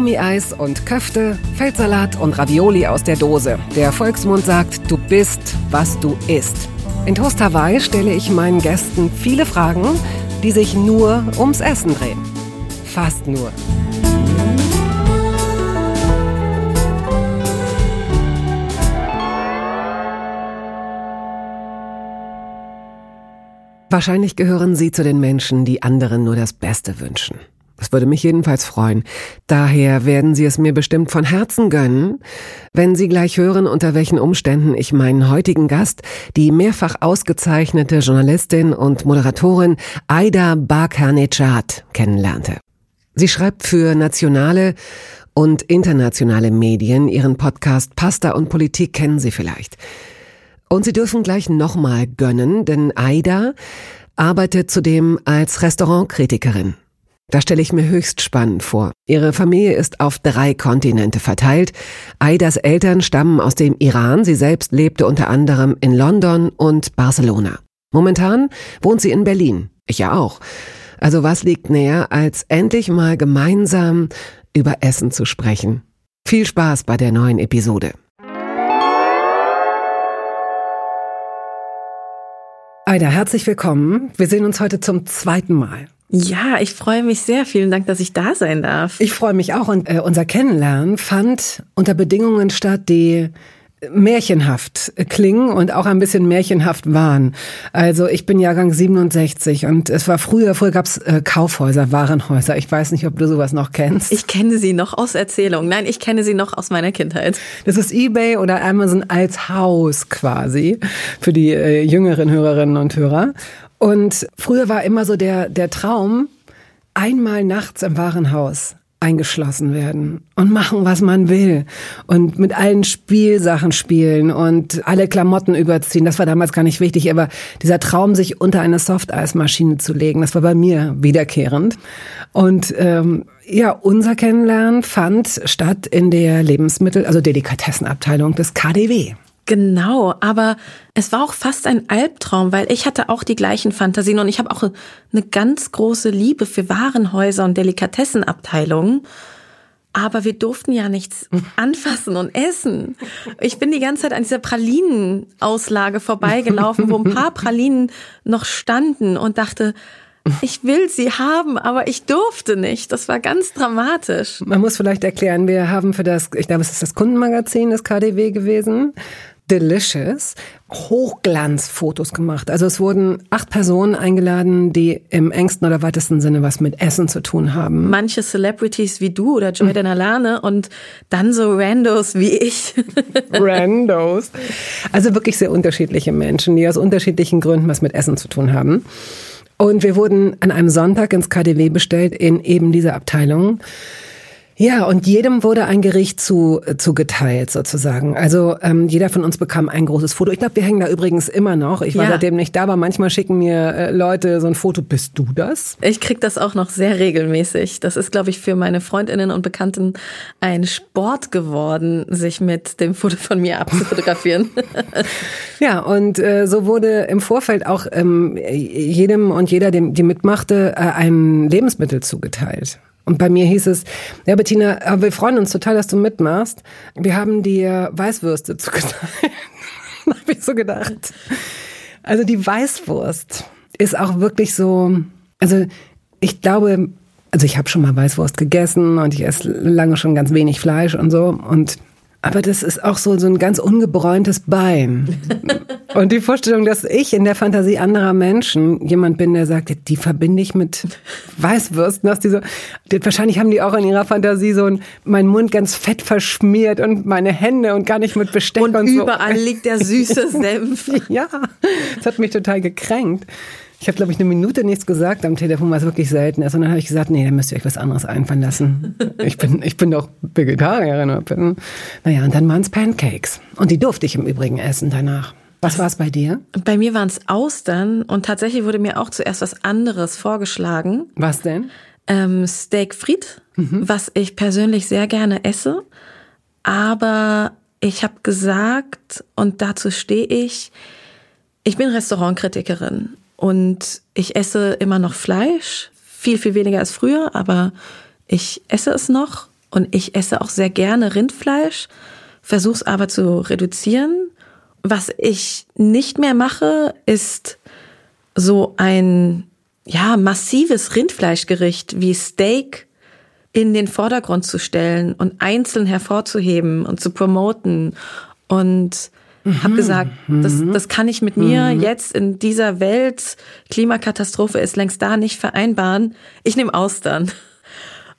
Gummieis und Köfte, Feldsalat und Ravioli aus der Dose. Der Volksmund sagt, du bist, was du isst. In Toast Hawaii stelle ich meinen Gästen viele Fragen, die sich nur ums Essen drehen. Fast nur. Wahrscheinlich gehören Sie zu den Menschen, die anderen nur das Beste wünschen. Das würde mich jedenfalls freuen. Daher werden Sie es mir bestimmt von Herzen gönnen, wenn Sie gleich hören, unter welchen Umständen ich meinen heutigen Gast, die mehrfach ausgezeichnete Journalistin und Moderatorin Aida Barkanechat kennenlernte. Sie schreibt für nationale und internationale Medien. Ihren Podcast Pasta und Politik kennen Sie vielleicht. Und Sie dürfen gleich nochmal gönnen, denn Aida arbeitet zudem als Restaurantkritikerin. Da stelle ich mir höchst spannend vor. Ihre Familie ist auf drei Kontinente verteilt. Aidas Eltern stammen aus dem Iran. Sie selbst lebte unter anderem in London und Barcelona. Momentan wohnt sie in Berlin. Ich ja auch. Also was liegt näher, als endlich mal gemeinsam über Essen zu sprechen? Viel Spaß bei der neuen Episode. Aida, herzlich willkommen. Wir sehen uns heute zum zweiten Mal. Ja, ich freue mich sehr. Vielen Dank, dass ich da sein darf. Ich freue mich auch. Und äh, unser Kennenlernen fand unter Bedingungen statt, die märchenhaft klingen und auch ein bisschen märchenhaft waren. Also ich bin Jahrgang 67 und es war früher, früher gab's äh, Kaufhäuser, Warenhäuser. Ich weiß nicht, ob du sowas noch kennst. Ich kenne sie noch aus Erzählung. Nein, ich kenne sie noch aus meiner Kindheit. Das ist eBay oder Amazon als Haus quasi für die äh, jüngeren Hörerinnen und Hörer. Und früher war immer so der, der Traum, einmal nachts im Warenhaus eingeschlossen werden und machen, was man will und mit allen Spielsachen spielen und alle Klamotten überziehen. Das war damals gar nicht wichtig, aber dieser Traum, sich unter eine Softeismaschine zu legen, das war bei mir wiederkehrend. Und ähm, ja, unser Kennenlernen fand statt in der Lebensmittel, also Delikatessenabteilung des KDW. Genau, aber es war auch fast ein Albtraum, weil ich hatte auch die gleichen Fantasien und ich habe auch eine ganz große Liebe für Warenhäuser und Delikatessenabteilungen. Aber wir durften ja nichts anfassen und essen. Ich bin die ganze Zeit an dieser Pralinenauslage vorbeigelaufen, wo ein paar Pralinen noch standen und dachte, ich will sie haben, aber ich durfte nicht. Das war ganz dramatisch. Man muss vielleicht erklären, wir haben für das, ich glaube, es ist das Kundenmagazin des KDW gewesen, Delicious Hochglanzfotos gemacht. Also es wurden acht Personen eingeladen, die im engsten oder weitesten Sinne was mit Essen zu tun haben. Manche Celebrities wie du oder Joy Denalane und dann so Randos wie ich. Randos. Also wirklich sehr unterschiedliche Menschen, die aus unterschiedlichen Gründen was mit Essen zu tun haben. Und wir wurden an einem Sonntag ins KDW bestellt in eben dieser Abteilung. Ja, und jedem wurde ein Gericht zu, äh, zugeteilt sozusagen. Also ähm, jeder von uns bekam ein großes Foto. Ich glaube, wir hängen da übrigens immer noch. Ich war ja. seitdem nicht da, aber manchmal schicken mir äh, Leute so ein Foto. Bist du das? Ich krieg das auch noch sehr regelmäßig. Das ist, glaube ich, für meine Freundinnen und Bekannten ein Sport geworden, sich mit dem Foto von mir abzufotografieren. ja, und äh, so wurde im Vorfeld auch ähm, jedem und jeder, dem, die mitmachte, äh, ein Lebensmittel zugeteilt. Und bei mir hieß es, ja Bettina, wir freuen uns total, dass du mitmachst. Wir haben dir Weißwürste zugeteilt. habe ich so gedacht. Also die Weißwurst ist auch wirklich so, also ich glaube, also ich habe schon mal Weißwurst gegessen und ich esse lange schon ganz wenig Fleisch und so und aber das ist auch so, so ein ganz ungebräuntes Bein. Und die Vorstellung, dass ich in der Fantasie anderer Menschen jemand bin, der sagt, die verbinde ich mit Weißwürsten, dass die so, wahrscheinlich haben die auch in ihrer Fantasie so ein, mein Mund ganz fett verschmiert und meine Hände und gar nicht mit Besteck und, und so. überall liegt der süße Senf. ja, das hat mich total gekränkt. Ich habe, glaube ich, eine Minute nichts gesagt am Telefon, was wirklich selten ist. Und dann habe ich gesagt, nee, da müsst ihr euch was anderes einfallen lassen. Ich bin, ich bin doch Vegetarierin. Bin, naja, und dann waren es Pancakes. Und die durfte ich im Übrigen essen danach. Was war es bei dir? Bei mir waren es Austern und tatsächlich wurde mir auch zuerst was anderes vorgeschlagen. Was denn? Ähm, Steak Fried, mhm. was ich persönlich sehr gerne esse. Aber ich habe gesagt, und dazu stehe ich, ich bin Restaurantkritikerin und ich esse immer noch Fleisch, viel, viel weniger als früher, aber ich esse es noch. Und ich esse auch sehr gerne Rindfleisch, versuche es aber zu reduzieren. Was ich nicht mehr mache, ist so ein ja massives Rindfleischgericht wie Steak in den Vordergrund zu stellen und einzeln hervorzuheben und zu promoten und mhm. habe gesagt, das, mhm. das kann ich mit mir mhm. jetzt in dieser Welt, Klimakatastrophe ist längst da, nicht vereinbaren. Ich nehme Austern.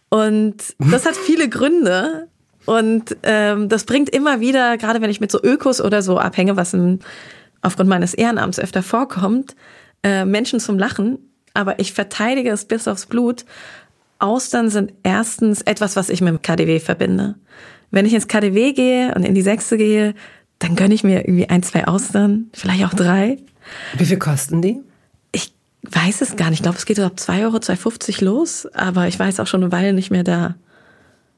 Und das hat viele Gründe. Und ähm, das bringt immer wieder, gerade wenn ich mit so Ökos oder so abhänge, was im, aufgrund meines Ehrenamts öfter vorkommt, äh, Menschen zum Lachen. Aber ich verteidige es bis aufs Blut. Austern sind erstens etwas, was ich mit dem KDW verbinde. Wenn ich ins KDW gehe und in die Sechste gehe, dann gönne ich mir irgendwie ein, zwei Austern, vielleicht auch drei. Wie viel kosten die? Ich weiß es gar nicht. Ich glaube, es geht so ab zwei Euro, 2,50 los, aber ich weiß auch schon eine Weile nicht mehr da.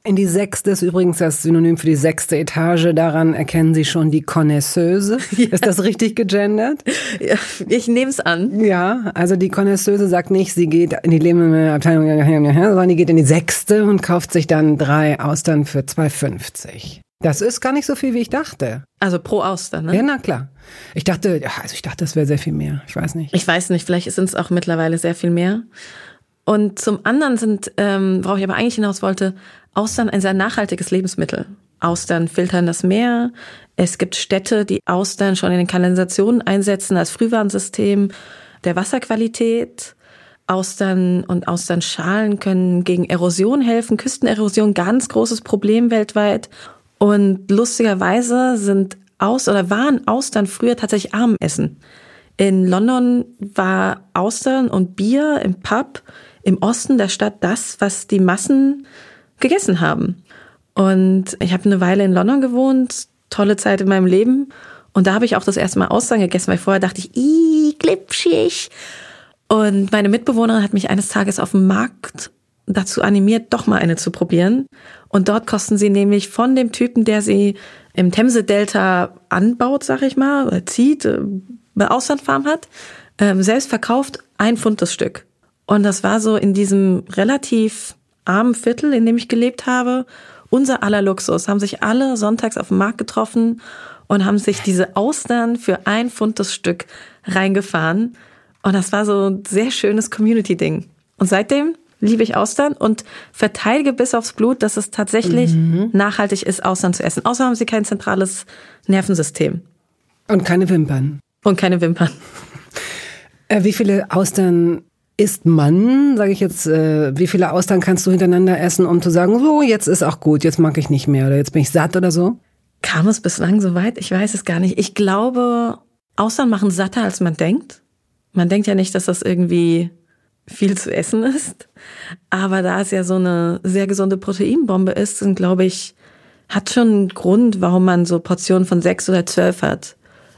In die sechste ist übrigens das Synonym für die sechste Etage. Daran erkennen Sie schon die Connoisseuse. Ja. Ist das richtig gegendert? Ja, ich nehme es an. Ja, also die Connoisseuse sagt nicht, sie geht in die Lebensmittelabteilung, sondern die geht in die sechste und kauft sich dann drei Austern für 2,50. Das ist gar nicht so viel, wie ich dachte. Also pro Auster, ne? Ja, na klar. Ich dachte, ja, also ich dachte, das wäre sehr viel mehr. Ich weiß nicht. Ich weiß nicht, vielleicht sind es auch mittlerweile sehr viel mehr. Und zum anderen sind, ähm, worauf ich aber eigentlich hinaus wollte, Austern ein sehr nachhaltiges Lebensmittel. Austern filtern das Meer. Es gibt Städte, die Austern schon in den Kanalisationen einsetzen als Frühwarnsystem der Wasserqualität. Austern und Austernschalen können gegen Erosion helfen. Küstenerosion, ganz großes Problem weltweit. Und lustigerweise sind aus oder waren Austern früher tatsächlich Armenessen. In London war Austern und Bier im Pub im Osten der Stadt das, was die Massen gegessen haben. Und ich habe eine Weile in London gewohnt, tolle Zeit in meinem Leben. Und da habe ich auch das erste Mal Austern gegessen, weil vorher dachte ich, ih, glitschig. Und meine Mitbewohnerin hat mich eines Tages auf dem Markt dazu animiert, doch mal eine zu probieren. Und dort kosten sie nämlich von dem Typen, der sie im Themse-Delta anbaut, sag ich mal, oder zieht, äh, eine Auslandfarm hat, ähm, selbst verkauft, ein Pfund das Stück. Und das war so in diesem relativ armen Viertel, in dem ich gelebt habe, unser aller Luxus. Haben sich alle sonntags auf dem Markt getroffen und haben sich diese Austern für ein Pfund das Stück reingefahren. Und das war so ein sehr schönes Community-Ding. Und seitdem liebe ich Austern und verteidige bis aufs Blut, dass es tatsächlich mhm. nachhaltig ist, Austern zu essen. Außer haben sie kein zentrales Nervensystem. Und keine Wimpern. Und keine Wimpern. Äh, wie viele Austern isst man, sage ich jetzt, äh, wie viele Austern kannst du hintereinander essen, um zu sagen, so, jetzt ist auch gut, jetzt mag ich nicht mehr oder jetzt bin ich satt oder so? Kam es bislang so weit? Ich weiß es gar nicht. Ich glaube, Austern machen satter, als man denkt. Man denkt ja nicht, dass das irgendwie viel zu essen ist. Aber da es ja so eine sehr gesunde Proteinbombe ist, dann glaube ich, hat schon einen Grund, warum man so Portionen von sechs oder zwölf hat.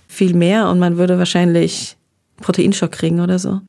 Viel mehr und man würde wahrscheinlich Proteinschock kriegen oder so.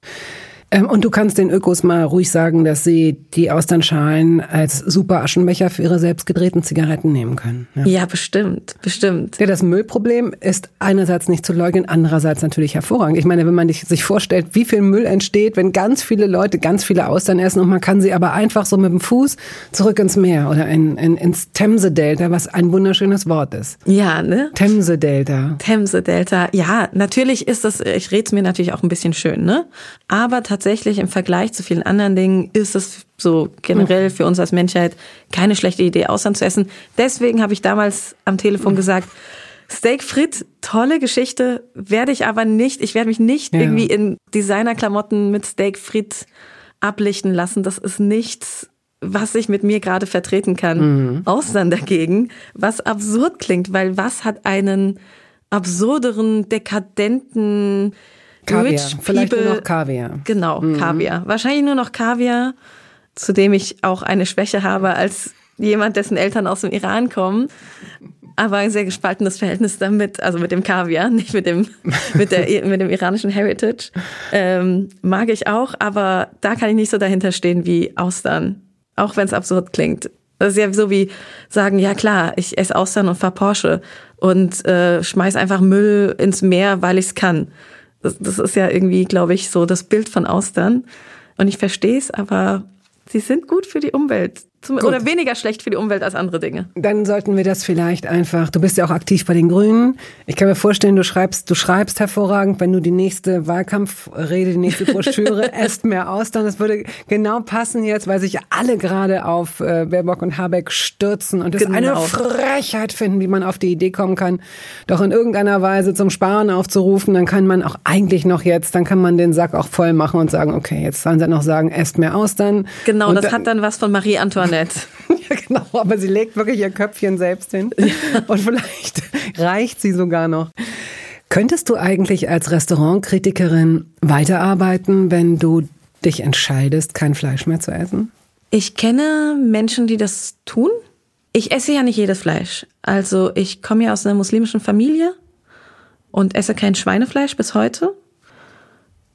Ähm, und du kannst den Ökos mal ruhig sagen, dass sie die Austernschalen als super Aschenbecher für ihre selbst gedrehten Zigaretten nehmen können. Ja, ja bestimmt, bestimmt. Ja, das Müllproblem ist einerseits nicht zu leugnen, andererseits natürlich hervorragend. Ich meine, wenn man sich vorstellt, wie viel Müll entsteht, wenn ganz viele Leute ganz viele Austern essen und man kann sie aber einfach so mit dem Fuß zurück ins Meer oder in, in, ins Themse-Delta, was ein wunderschönes Wort ist. Ja, ne? Themse-Delta. Themse-Delta. Ja, natürlich ist das, ich rede es mir natürlich auch ein bisschen schön, ne? Aber tatsächlich im Vergleich zu vielen anderen Dingen ist es so generell für uns als Menschheit keine schlechte Idee, Ausland zu essen. Deswegen habe ich damals am Telefon mhm. gesagt, Steak Frit, tolle Geschichte, werde ich aber nicht, ich werde mich nicht ja. irgendwie in Designerklamotten mit Steak Frit ablichten lassen. Das ist nichts, was ich mit mir gerade vertreten kann. Mhm. Ausland dagegen, was absurd klingt, weil was hat einen absurderen, dekadenten, Kaviar. Rich Vielleicht people, nur noch Kaviar. Genau, mhm. Kaviar. Wahrscheinlich nur noch Kaviar, zu dem ich auch eine Schwäche habe als jemand, dessen Eltern aus dem Iran kommen. Aber ein sehr gespaltenes Verhältnis damit, also mit dem Kaviar, nicht mit dem, mit der, mit dem iranischen Heritage. Ähm, mag ich auch, aber da kann ich nicht so dahinter stehen wie Austern. Auch wenn es absurd klingt. Das ist ja so wie sagen, ja klar, ich esse Austern und fahr Porsche und äh, schmeiß einfach Müll ins Meer, weil ich es kann. Das, das ist ja irgendwie, glaube ich, so das Bild von Austern. Und ich verstehe es, aber sie sind gut für die Umwelt. Zum, oder weniger schlecht für die Umwelt als andere Dinge. Dann sollten wir das vielleicht einfach. Du bist ja auch aktiv bei den Grünen. Ich kann mir vorstellen, du schreibst, du schreibst hervorragend, wenn du die nächste Wahlkampfrede, die nächste Broschüre esst mehr aus, dann das würde genau passen jetzt, weil sich alle gerade auf äh, Baerbock und Habeck stürzen und es genau. eine Frechheit finden, wie man auf die Idee kommen kann, doch in irgendeiner Weise zum Sparen aufzurufen. Dann kann man auch eigentlich noch jetzt, dann kann man den Sack auch voll machen und sagen, okay, jetzt sollen sie noch sagen, esst mehr aus dann. Genau, und das hat dann was von Marie Antoinette. ja, genau, aber sie legt wirklich ihr Köpfchen selbst hin. Und vielleicht reicht sie sogar noch. Könntest du eigentlich als Restaurantkritikerin weiterarbeiten, wenn du dich entscheidest, kein Fleisch mehr zu essen? Ich kenne Menschen, die das tun. Ich esse ja nicht jedes Fleisch. Also ich komme ja aus einer muslimischen Familie und esse kein Schweinefleisch bis heute.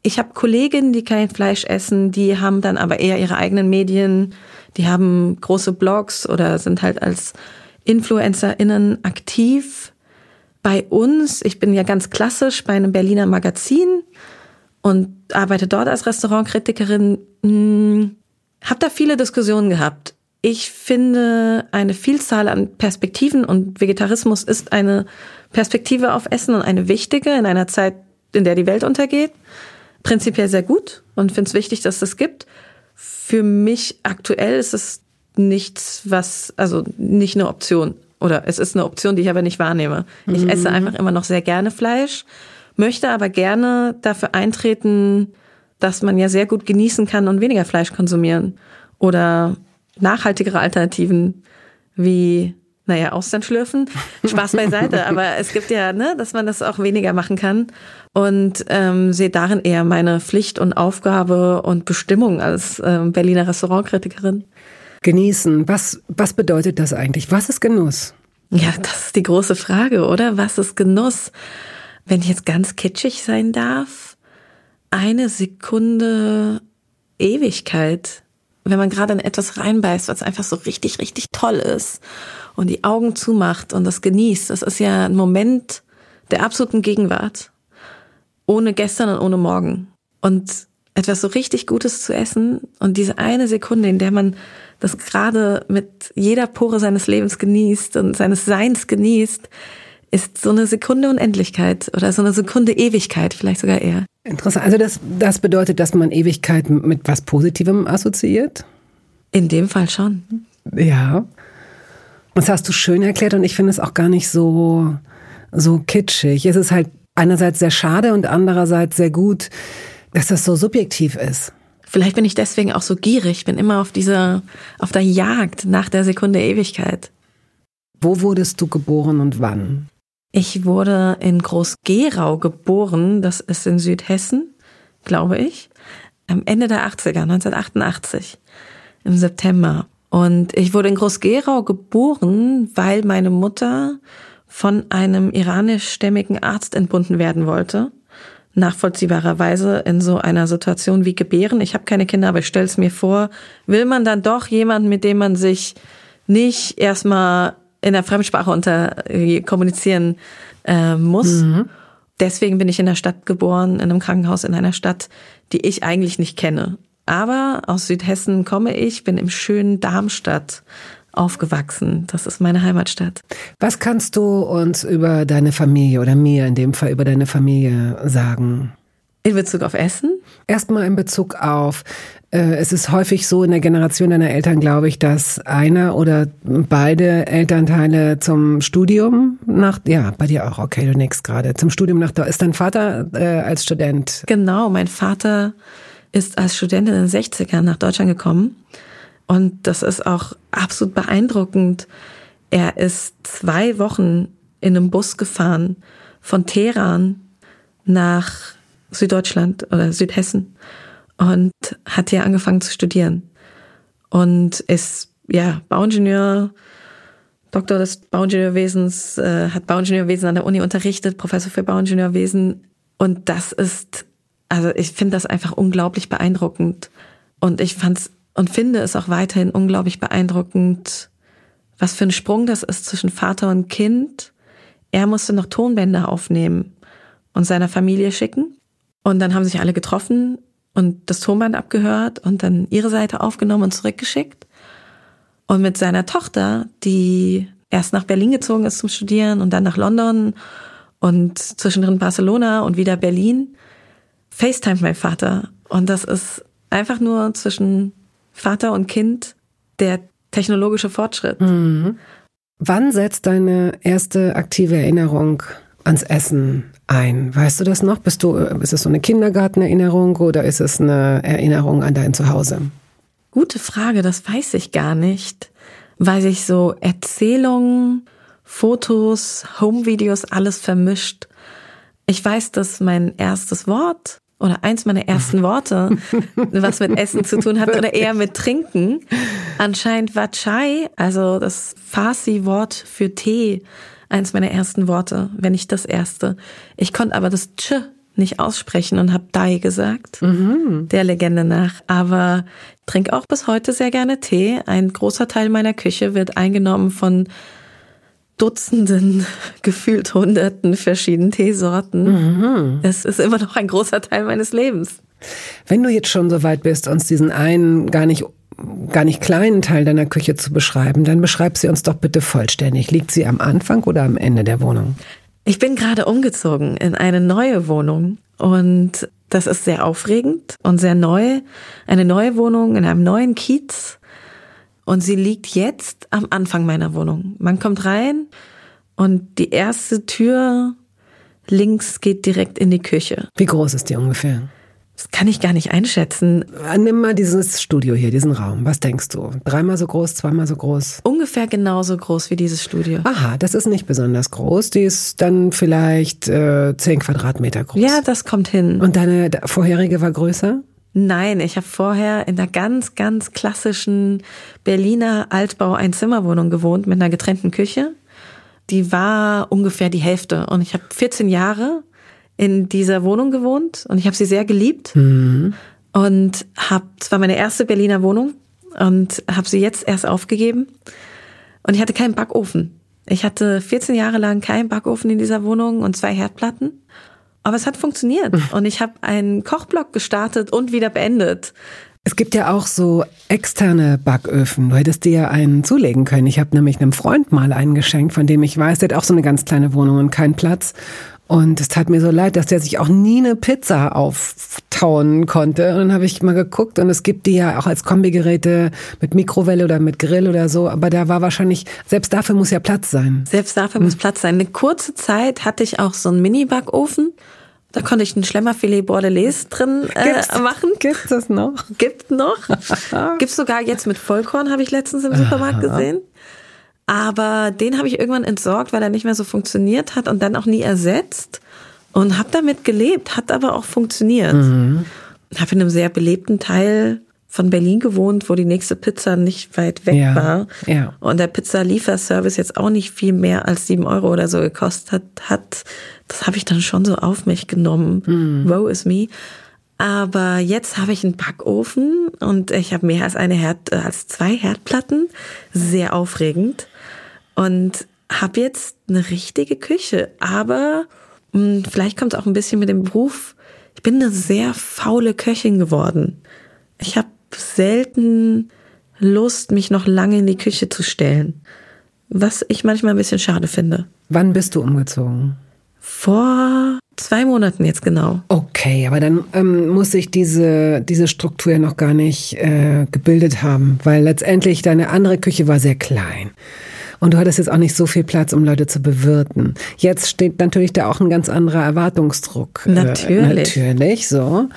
Ich habe Kolleginnen, die kein Fleisch essen, die haben dann aber eher ihre eigenen Medien, die haben große Blogs oder sind halt als InfluencerInnen aktiv. Bei uns, ich bin ja ganz klassisch bei einem Berliner Magazin und arbeite dort als Restaurantkritikerin, hm, habe da viele Diskussionen gehabt. Ich finde eine Vielzahl an Perspektiven und Vegetarismus ist eine Perspektive auf Essen und eine wichtige in einer Zeit, in der die Welt untergeht. Prinzipiell sehr gut und finde es wichtig, dass es das gibt. Für mich aktuell ist es nichts, was, also nicht eine Option. Oder es ist eine Option, die ich aber nicht wahrnehme. Ich esse mhm. einfach immer noch sehr gerne Fleisch, möchte aber gerne dafür eintreten, dass man ja sehr gut genießen kann und weniger Fleisch konsumieren. Oder nachhaltigere Alternativen wie, naja, Austern schlürfen. Spaß beiseite, aber es gibt ja, ne, dass man das auch weniger machen kann. Und ähm, sehe darin eher meine Pflicht und Aufgabe und Bestimmung als ähm, Berliner Restaurantkritikerin. Genießen, was, was bedeutet das eigentlich? Was ist Genuss? Ja, das ist die große Frage, oder? Was ist Genuss? Wenn ich jetzt ganz kitschig sein darf, eine Sekunde Ewigkeit wenn man gerade in etwas reinbeißt, was einfach so richtig, richtig toll ist und die Augen zumacht und das genießt, das ist ja ein Moment der absoluten Gegenwart. Ohne gestern und ohne morgen. Und etwas so richtig Gutes zu essen und diese eine Sekunde, in der man das gerade mit jeder Pore seines Lebens genießt und seines Seins genießt, ist so eine Sekunde Unendlichkeit oder so eine Sekunde Ewigkeit, vielleicht sogar eher. Interessant. Also das, das bedeutet, dass man Ewigkeit mit was Positivem assoziiert? In dem Fall schon. Ja. Das hast du schön erklärt und ich finde es auch gar nicht so, so kitschig. Es ist halt einerseits sehr schade und andererseits sehr gut, dass das so subjektiv ist. Vielleicht bin ich deswegen auch so gierig, bin immer auf dieser, auf der Jagd nach der Sekunde Ewigkeit. Wo wurdest du geboren und wann? Ich wurde in Groß-Gerau geboren, das ist in Südhessen, glaube ich, am Ende der 80er, 1988, im September. Und ich wurde in Groß-Gerau geboren, weil meine Mutter von einem iranischstämmigen Arzt entbunden werden wollte. Nachvollziehbarerweise in so einer Situation wie Gebären. Ich habe keine Kinder, aber ich stelle es mir vor, will man dann doch jemanden, mit dem man sich nicht erstmal in der Fremdsprache unter äh, kommunizieren äh, muss. Mhm. Deswegen bin ich in der Stadt geboren, in einem Krankenhaus in einer Stadt, die ich eigentlich nicht kenne. Aber aus Südhessen komme ich, bin im schönen Darmstadt aufgewachsen. Das ist meine Heimatstadt. Was kannst du uns über deine Familie oder mir in dem Fall über deine Familie sagen? In Bezug auf Essen? Erstmal in Bezug auf, äh, es ist häufig so in der Generation deiner Eltern, glaube ich, dass einer oder beide Elternteile zum Studium nach, ja, bei dir auch, okay, du nix gerade, zum Studium nach, ist dein Vater äh, als Student? Genau, mein Vater ist als Student in den 60ern nach Deutschland gekommen. Und das ist auch absolut beeindruckend. Er ist zwei Wochen in einem Bus gefahren von Teheran nach Süddeutschland oder Südhessen und hat hier angefangen zu studieren und ist ja Bauingenieur, Doktor des Bauingenieurwesens, äh, hat Bauingenieurwesen an der Uni unterrichtet, Professor für Bauingenieurwesen und das ist also ich finde das einfach unglaublich beeindruckend und ich fand's und finde es auch weiterhin unglaublich beeindruckend, was für ein Sprung das ist zwischen Vater und Kind. Er musste noch Tonbänder aufnehmen und seiner Familie schicken und dann haben sich alle getroffen und das Tonband abgehört und dann ihre Seite aufgenommen und zurückgeschickt. Und mit seiner Tochter, die erst nach Berlin gezogen ist zum Studieren und dann nach London und zwischendrin Barcelona und wieder Berlin, FaceTime mein Vater. Und das ist einfach nur zwischen Vater und Kind der technologische Fortschritt. Mhm. Wann setzt deine erste aktive Erinnerung ans Essen ein? Weißt du das noch? Bist du, ist es so eine Kindergartenerinnerung oder ist es eine Erinnerung an dein Zuhause? Gute Frage, das weiß ich gar nicht, weil sich so Erzählungen, Fotos, Homevideos alles vermischt. Ich weiß, dass mein erstes Wort oder eins meiner ersten Worte, was mit Essen zu tun hat oder eher mit Trinken, anscheinend war Chai, also das Farsi-Wort für Tee, eins meiner ersten Worte, wenn nicht das erste. Ich konnte aber das Ch nicht aussprechen und habe Dai gesagt, mhm. der Legende nach. Aber trinke auch bis heute sehr gerne Tee. Ein großer Teil meiner Küche wird eingenommen von Dutzenden, gefühlt Hunderten verschiedenen Teesorten. Mhm. Es ist immer noch ein großer Teil meines Lebens. Wenn du jetzt schon so weit bist, uns diesen einen gar nicht gar nicht kleinen Teil deiner Küche zu beschreiben, dann beschreib sie uns doch bitte vollständig. Liegt sie am Anfang oder am Ende der Wohnung? Ich bin gerade umgezogen in eine neue Wohnung und das ist sehr aufregend und sehr neu. Eine neue Wohnung in einem neuen Kiez und sie liegt jetzt am Anfang meiner Wohnung. Man kommt rein und die erste Tür links geht direkt in die Küche. Wie groß ist die ungefähr? Das kann ich gar nicht einschätzen. Äh, nimm mal dieses Studio hier, diesen Raum. Was denkst du? Dreimal so groß, zweimal so groß? Ungefähr genauso groß wie dieses Studio. Aha, das ist nicht besonders groß. Die ist dann vielleicht äh, 10 Quadratmeter groß. Ja, das kommt hin. Und deine vorherige war größer? Nein, ich habe vorher in einer ganz, ganz klassischen Berliner Altbau-Einzimmerwohnung gewohnt mit einer getrennten Küche. Die war ungefähr die Hälfte. Und ich habe 14 Jahre in dieser Wohnung gewohnt und ich habe sie sehr geliebt mhm. und habe zwar meine erste Berliner Wohnung und habe sie jetzt erst aufgegeben und ich hatte keinen Backofen. Ich hatte 14 Jahre lang keinen Backofen in dieser Wohnung und zwei Herdplatten. Aber es hat funktioniert und ich habe einen Kochblock gestartet und wieder beendet. Es gibt ja auch so externe Backöfen. Du hättest dir ja einen zulegen können. Ich habe nämlich einem Freund mal einen geschenkt, von dem ich weiß, der hat auch so eine ganz kleine Wohnung und keinen Platz. Und es tat mir so leid, dass der sich auch nie eine Pizza auftauen konnte. Und dann habe ich mal geguckt und es gibt die ja auch als Kombigeräte mit Mikrowelle oder mit Grill oder so. Aber da war wahrscheinlich, selbst dafür muss ja Platz sein. Selbst dafür muss Platz sein. Eine kurze Zeit hatte ich auch so einen Mini-Backofen. Da konnte ich ein Schlemmerfilet Bordelaise drin äh, machen. Gibt es noch? Gibt noch. Gibt sogar jetzt mit Vollkorn, habe ich letztens im Supermarkt gesehen. Aber den habe ich irgendwann entsorgt, weil er nicht mehr so funktioniert hat und dann auch nie ersetzt. Und habe damit gelebt, hat aber auch funktioniert. Mhm. Habe in einem sehr belebten Teil von Berlin gewohnt, wo die nächste Pizza nicht weit weg ja, war. Ja. Und der Pizza-Lieferservice jetzt auch nicht viel mehr als sieben Euro oder so gekostet hat. Das habe ich dann schon so auf mich genommen. Mhm. Woe is me. Aber jetzt habe ich einen Backofen und ich habe mehr als eine Herd, äh, als zwei Herdplatten. Sehr aufregend und habe jetzt eine richtige Küche. Aber mh, hm, vielleicht kommt es auch ein bisschen mit dem Beruf. Ich bin eine sehr faule Köchin geworden. Ich habe selten Lust, mich noch lange in die Küche zu stellen. Was ich manchmal ein bisschen schade finde. Wann bist du umgezogen? Vor zwei Monaten jetzt genau. Okay, aber dann ähm, muss sich diese, diese Struktur ja noch gar nicht äh, gebildet haben, weil letztendlich deine andere Küche war sehr klein. Und du hattest jetzt auch nicht so viel Platz, um Leute zu bewirten. Jetzt steht natürlich da auch ein ganz anderer Erwartungsdruck. Natürlich. Äh, natürlich, so.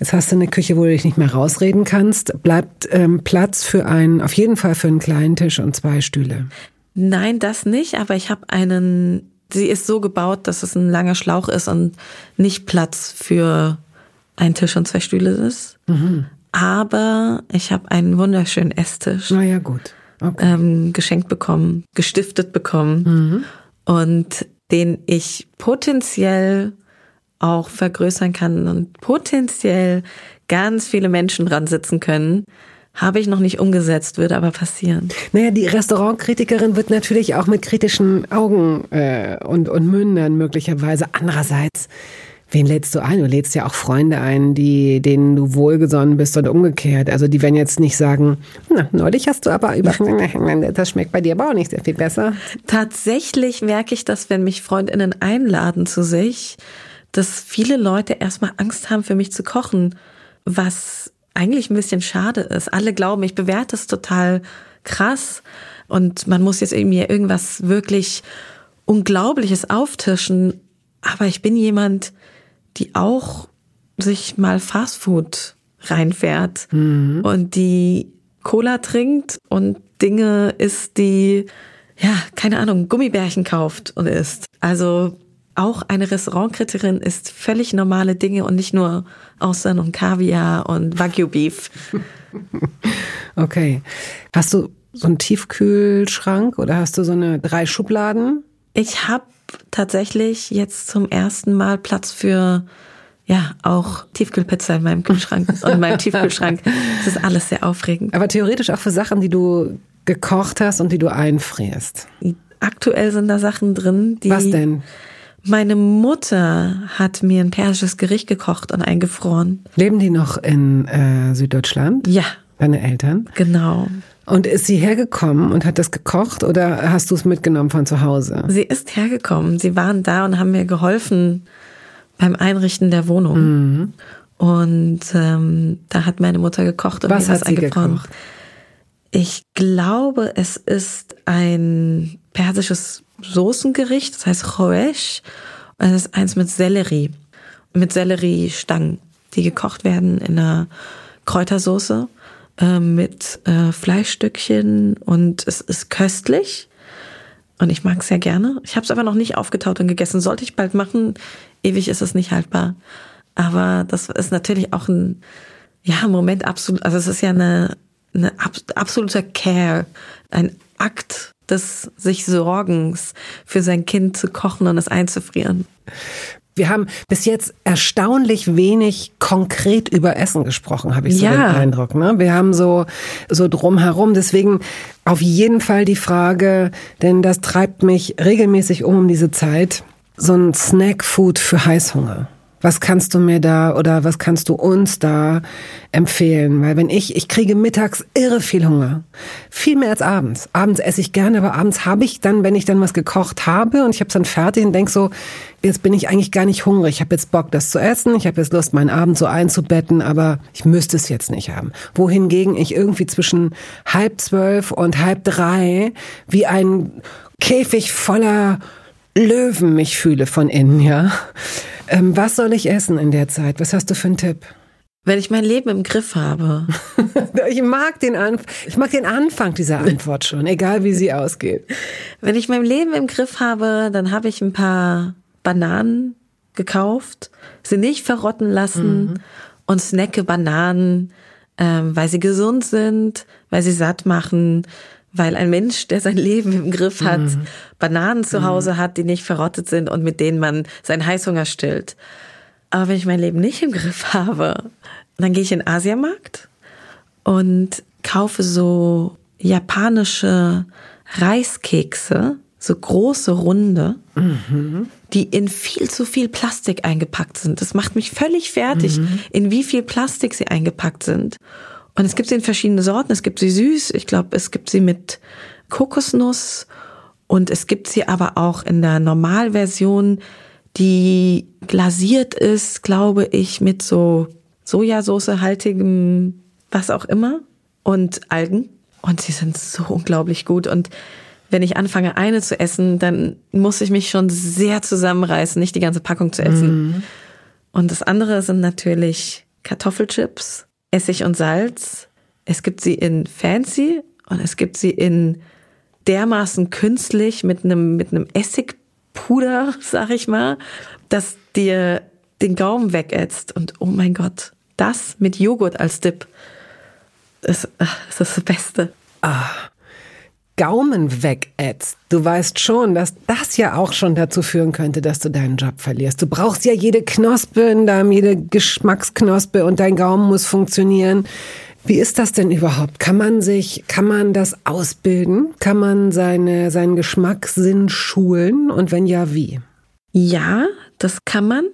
Jetzt hast du eine Küche, wo du dich nicht mehr rausreden kannst. Bleibt ähm, Platz für einen, auf jeden Fall für einen kleinen Tisch und zwei Stühle. Nein, das nicht, aber ich habe einen, sie ist so gebaut, dass es ein langer Schlauch ist und nicht Platz für einen Tisch und zwei Stühle ist. Mhm. Aber ich habe einen wunderschönen Esstisch. Na ja, gut okay. ähm, geschenkt bekommen, gestiftet bekommen mhm. und den ich potenziell auch vergrößern kann und potenziell ganz viele Menschen dran sitzen können. Habe ich noch nicht umgesetzt, würde aber passieren. Naja, die Restaurantkritikerin wird natürlich auch mit kritischen Augen äh, und, und Mündern möglicherweise. Andererseits, Wen lädst du ein? Du lädst ja auch Freunde ein, die, denen du wohlgesonnen bist und umgekehrt. Also die werden jetzt nicht sagen, na, neulich hast du aber über, das schmeckt bei dir aber auch nicht sehr viel besser. Tatsächlich merke ich das, wenn mich Freundinnen einladen zu sich, dass viele Leute erstmal Angst haben, für mich zu kochen, was eigentlich ein bisschen schade ist. Alle glauben, ich bewerte es total krass und man muss jetzt irgendwie irgendwas wirklich Unglaubliches auftischen. Aber ich bin jemand, die auch sich mal Fastfood reinfährt mhm. und die Cola trinkt und Dinge isst, die, ja, keine Ahnung, Gummibärchen kauft und isst. Also auch eine Restaurantkritikerin isst völlig normale Dinge und nicht nur Austern und Kaviar und Wagyu Beef. Okay. Hast du so einen Tiefkühlschrank oder hast du so eine drei Schubladen? Ich habe tatsächlich jetzt zum ersten Mal Platz für ja, auch Tiefkühlpizza in meinem Kühlschrank und in meinem Tiefkühlschrank. Das ist alles sehr aufregend. Aber theoretisch auch für Sachen, die du gekocht hast und die du einfrierst. Aktuell sind da Sachen drin, die. Was denn? Meine Mutter hat mir ein persisches Gericht gekocht und eingefroren. Leben die noch in äh, Süddeutschland? Ja. Deine Eltern? Genau. Und ist sie hergekommen und hat das gekocht oder hast du es mitgenommen von zu Hause? Sie ist hergekommen. Sie waren da und haben mir geholfen beim Einrichten der Wohnung. Mhm. Und ähm, da hat meine Mutter gekocht und Was mir hat was sie eingefroren. gekocht? Ich glaube, es ist ein persisches Soßengericht, das heißt Choesh. Und es ist eins mit Sellerie, mit Selleriestangen, die gekocht werden in einer Kräutersoße äh, mit äh, Fleischstückchen und es ist köstlich. Und ich mag es sehr gerne. Ich habe es aber noch nicht aufgetaut und gegessen. Sollte ich bald machen. Ewig ist es nicht haltbar. Aber das ist natürlich auch ein ja, Moment absolut. Also es ist ja eine, eine absoluter Care, ein Akt des sich Sorgens für sein Kind zu kochen und es einzufrieren. Wir haben bis jetzt erstaunlich wenig konkret über Essen gesprochen, habe ich so Ja. den Eindruck. Ne? Wir haben so, so drumherum. Deswegen auf jeden Fall die Frage, denn das treibt mich regelmäßig um um diese Zeit. So ein Snackfood für Heißhunger. Was kannst du mir da oder was kannst du uns da empfehlen? Weil wenn ich, ich kriege mittags irre viel Hunger. Viel mehr als abends. Abends esse ich gerne, aber abends habe ich dann, wenn ich dann was gekocht habe und ich habe es dann fertig und denk so, jetzt bin ich eigentlich gar nicht hungrig. Ich habe jetzt Bock, das zu essen. Ich habe jetzt Lust, meinen Abend so einzubetten, aber ich müsste es jetzt nicht haben. Wohingegen ich irgendwie zwischen halb zwölf und halb drei wie ein Käfig voller Löwen mich fühle von innen, ja. Ähm, was soll ich essen in der Zeit? Was hast du für einen Tipp? Wenn ich mein Leben im Griff habe, Ich mag den, Anf ich mag den Anfang dieser Antwort schon, egal wie sie ausgeht. wenn ich mein Leben im Griff habe, dann habe ich ein paar Bananen gekauft, sie nicht verrotten lassen und snacke Bananen, ähm, weil sie gesund sind, weil sie satt machen, weil ein Mensch, der sein Leben im Griff hat, Bananen zu Hause hat, die nicht verrottet sind und mit denen man seinen Heißhunger stillt. Aber wenn ich mein Leben nicht im Griff habe, dann gehe ich in den Asiamarkt und kaufe so japanische Reiskekse, so große Runde, die in viel zu viel Plastik eingepackt sind. Das macht mich völlig fertig, in wie viel Plastik sie eingepackt sind. Und es gibt sie in verschiedenen Sorten. Es gibt sie süß. Ich glaube, es gibt sie mit Kokosnuss. Und es gibt sie aber auch in der Normalversion, die glasiert ist, glaube ich, mit so Sojasauce-haltigem, was auch immer, und Algen. Und sie sind so unglaublich gut. Und wenn ich anfange, eine zu essen, dann muss ich mich schon sehr zusammenreißen, nicht die ganze Packung zu essen. Und das andere sind natürlich Kartoffelchips, Essig und Salz. Es gibt sie in fancy und es gibt sie in dermaßen künstlich mit einem, mit einem Essigpuder, sag ich mal, dass dir den Gaumen wegätzt. Und oh mein Gott, das mit Joghurt als Dip, ist, ist das Beste. Gaumen wegätzt. Du weißt schon, dass das ja auch schon dazu führen könnte, dass du deinen Job verlierst. Du brauchst ja jede Knospe in deinem, jede Geschmacksknospe und dein Gaumen muss funktionieren. Wie ist das denn überhaupt? Kann man sich, kann man das ausbilden? Kann man seine, seinen Geschmackssinn schulen? Und wenn ja, wie? Ja, das kann man.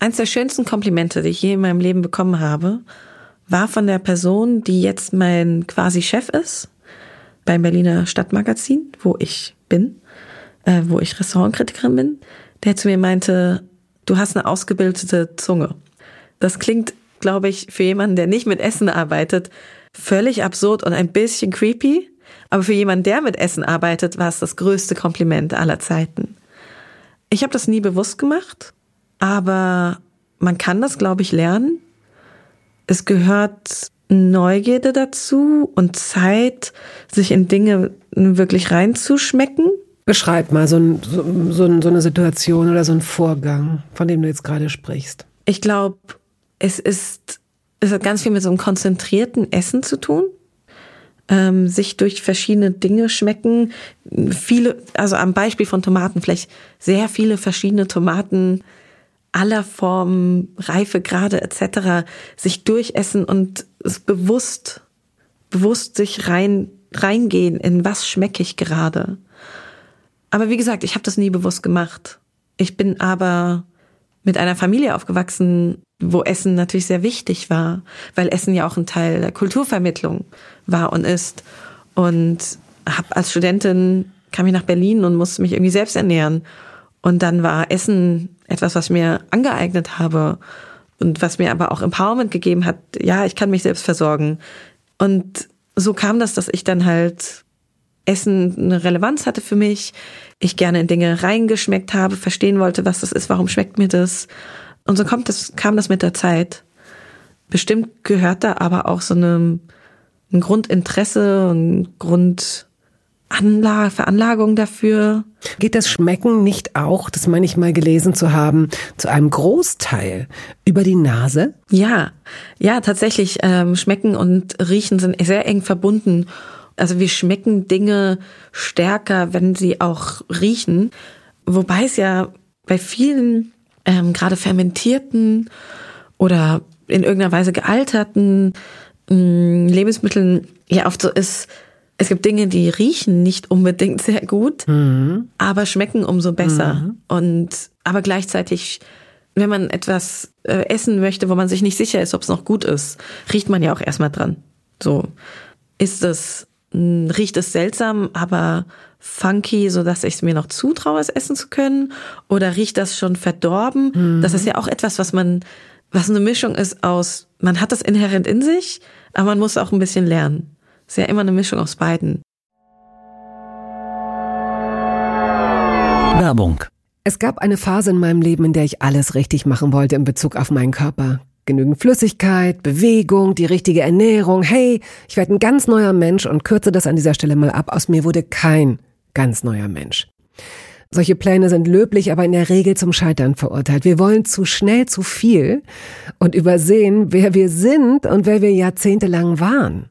Eins der schönsten Komplimente, die ich je in meinem Leben bekommen habe, war von der Person, die jetzt mein quasi Chef ist, beim Berliner Stadtmagazin, wo ich bin, äh, wo ich Restaurantkritikerin bin, der zu mir meinte, du hast eine ausgebildete Zunge. Das klingt, glaube ich, für jemanden, der nicht mit Essen arbeitet, völlig absurd und ein bisschen creepy. Aber für jemanden, der mit Essen arbeitet, war es das größte Kompliment aller Zeiten. Ich habe das nie bewusst gemacht, aber man kann das, glaube ich, lernen. Es gehört Neugierde dazu und Zeit, sich in Dinge wirklich reinzuschmecken. Beschreib mal so, ein, so, so, so eine Situation oder so einen Vorgang, von dem du jetzt gerade sprichst. Ich glaube, es ist, es hat ganz viel mit so einem konzentrierten Essen zu tun. Ähm, sich durch verschiedene Dinge schmecken. Viele, also am Beispiel von Tomaten, vielleicht sehr viele verschiedene Tomaten aller Formen, Reifegrade etc. sich durchessen und es bewusst, bewusst sich rein, reingehen, in was schmecke ich gerade. Aber wie gesagt, ich habe das nie bewusst gemacht. Ich bin aber mit einer Familie aufgewachsen, wo Essen natürlich sehr wichtig war, weil Essen ja auch ein Teil der Kulturvermittlung war und ist. Und habe als Studentin kam ich nach Berlin und musste mich irgendwie selbst ernähren. Und dann war Essen etwas, was ich mir angeeignet habe und was mir aber auch Empowerment gegeben hat. Ja, ich kann mich selbst versorgen. Und so kam das, dass ich dann halt Essen eine Relevanz hatte für mich. Ich gerne in Dinge reingeschmeckt habe, verstehen wollte, was das ist, warum schmeckt mir das. Und so kommt das, kam das mit der Zeit. Bestimmt gehört da aber auch so eine, ein Grundinteresse und Grund, Anlage, Veranlagung dafür. Geht das Schmecken nicht auch, das meine ich mal gelesen zu haben, zu einem Großteil über die Nase? Ja, ja, tatsächlich. Ähm, Schmecken und Riechen sind sehr eng verbunden. Also wir schmecken Dinge stärker, wenn sie auch riechen. Wobei es ja bei vielen, ähm, gerade fermentierten oder in irgendeiner Weise gealterten ähm, Lebensmitteln ja oft so ist, es gibt Dinge, die riechen nicht unbedingt sehr gut, mhm. aber schmecken umso besser. Mhm. Und aber gleichzeitig, wenn man etwas äh, essen möchte, wo man sich nicht sicher ist, ob es noch gut ist, riecht man ja auch erstmal dran. So ist es, hm, riecht es seltsam, aber funky, so dass ich es mir noch zutraue, es essen zu können? Oder riecht das schon verdorben? Mhm. Das ist ja auch etwas, was man, was eine Mischung ist aus, man hat das inhärent in sich, aber man muss auch ein bisschen lernen. Ist ja immer eine Mischung aus beiden. Werbung. Es gab eine Phase in meinem Leben, in der ich alles richtig machen wollte in Bezug auf meinen Körper. Genügend Flüssigkeit, Bewegung, die richtige Ernährung. Hey, ich werde ein ganz neuer Mensch und kürze das an dieser Stelle mal ab. Aus mir wurde kein ganz neuer Mensch. Solche Pläne sind löblich, aber in der Regel zum Scheitern verurteilt. Wir wollen zu schnell zu viel und übersehen, wer wir sind und wer wir jahrzehntelang waren.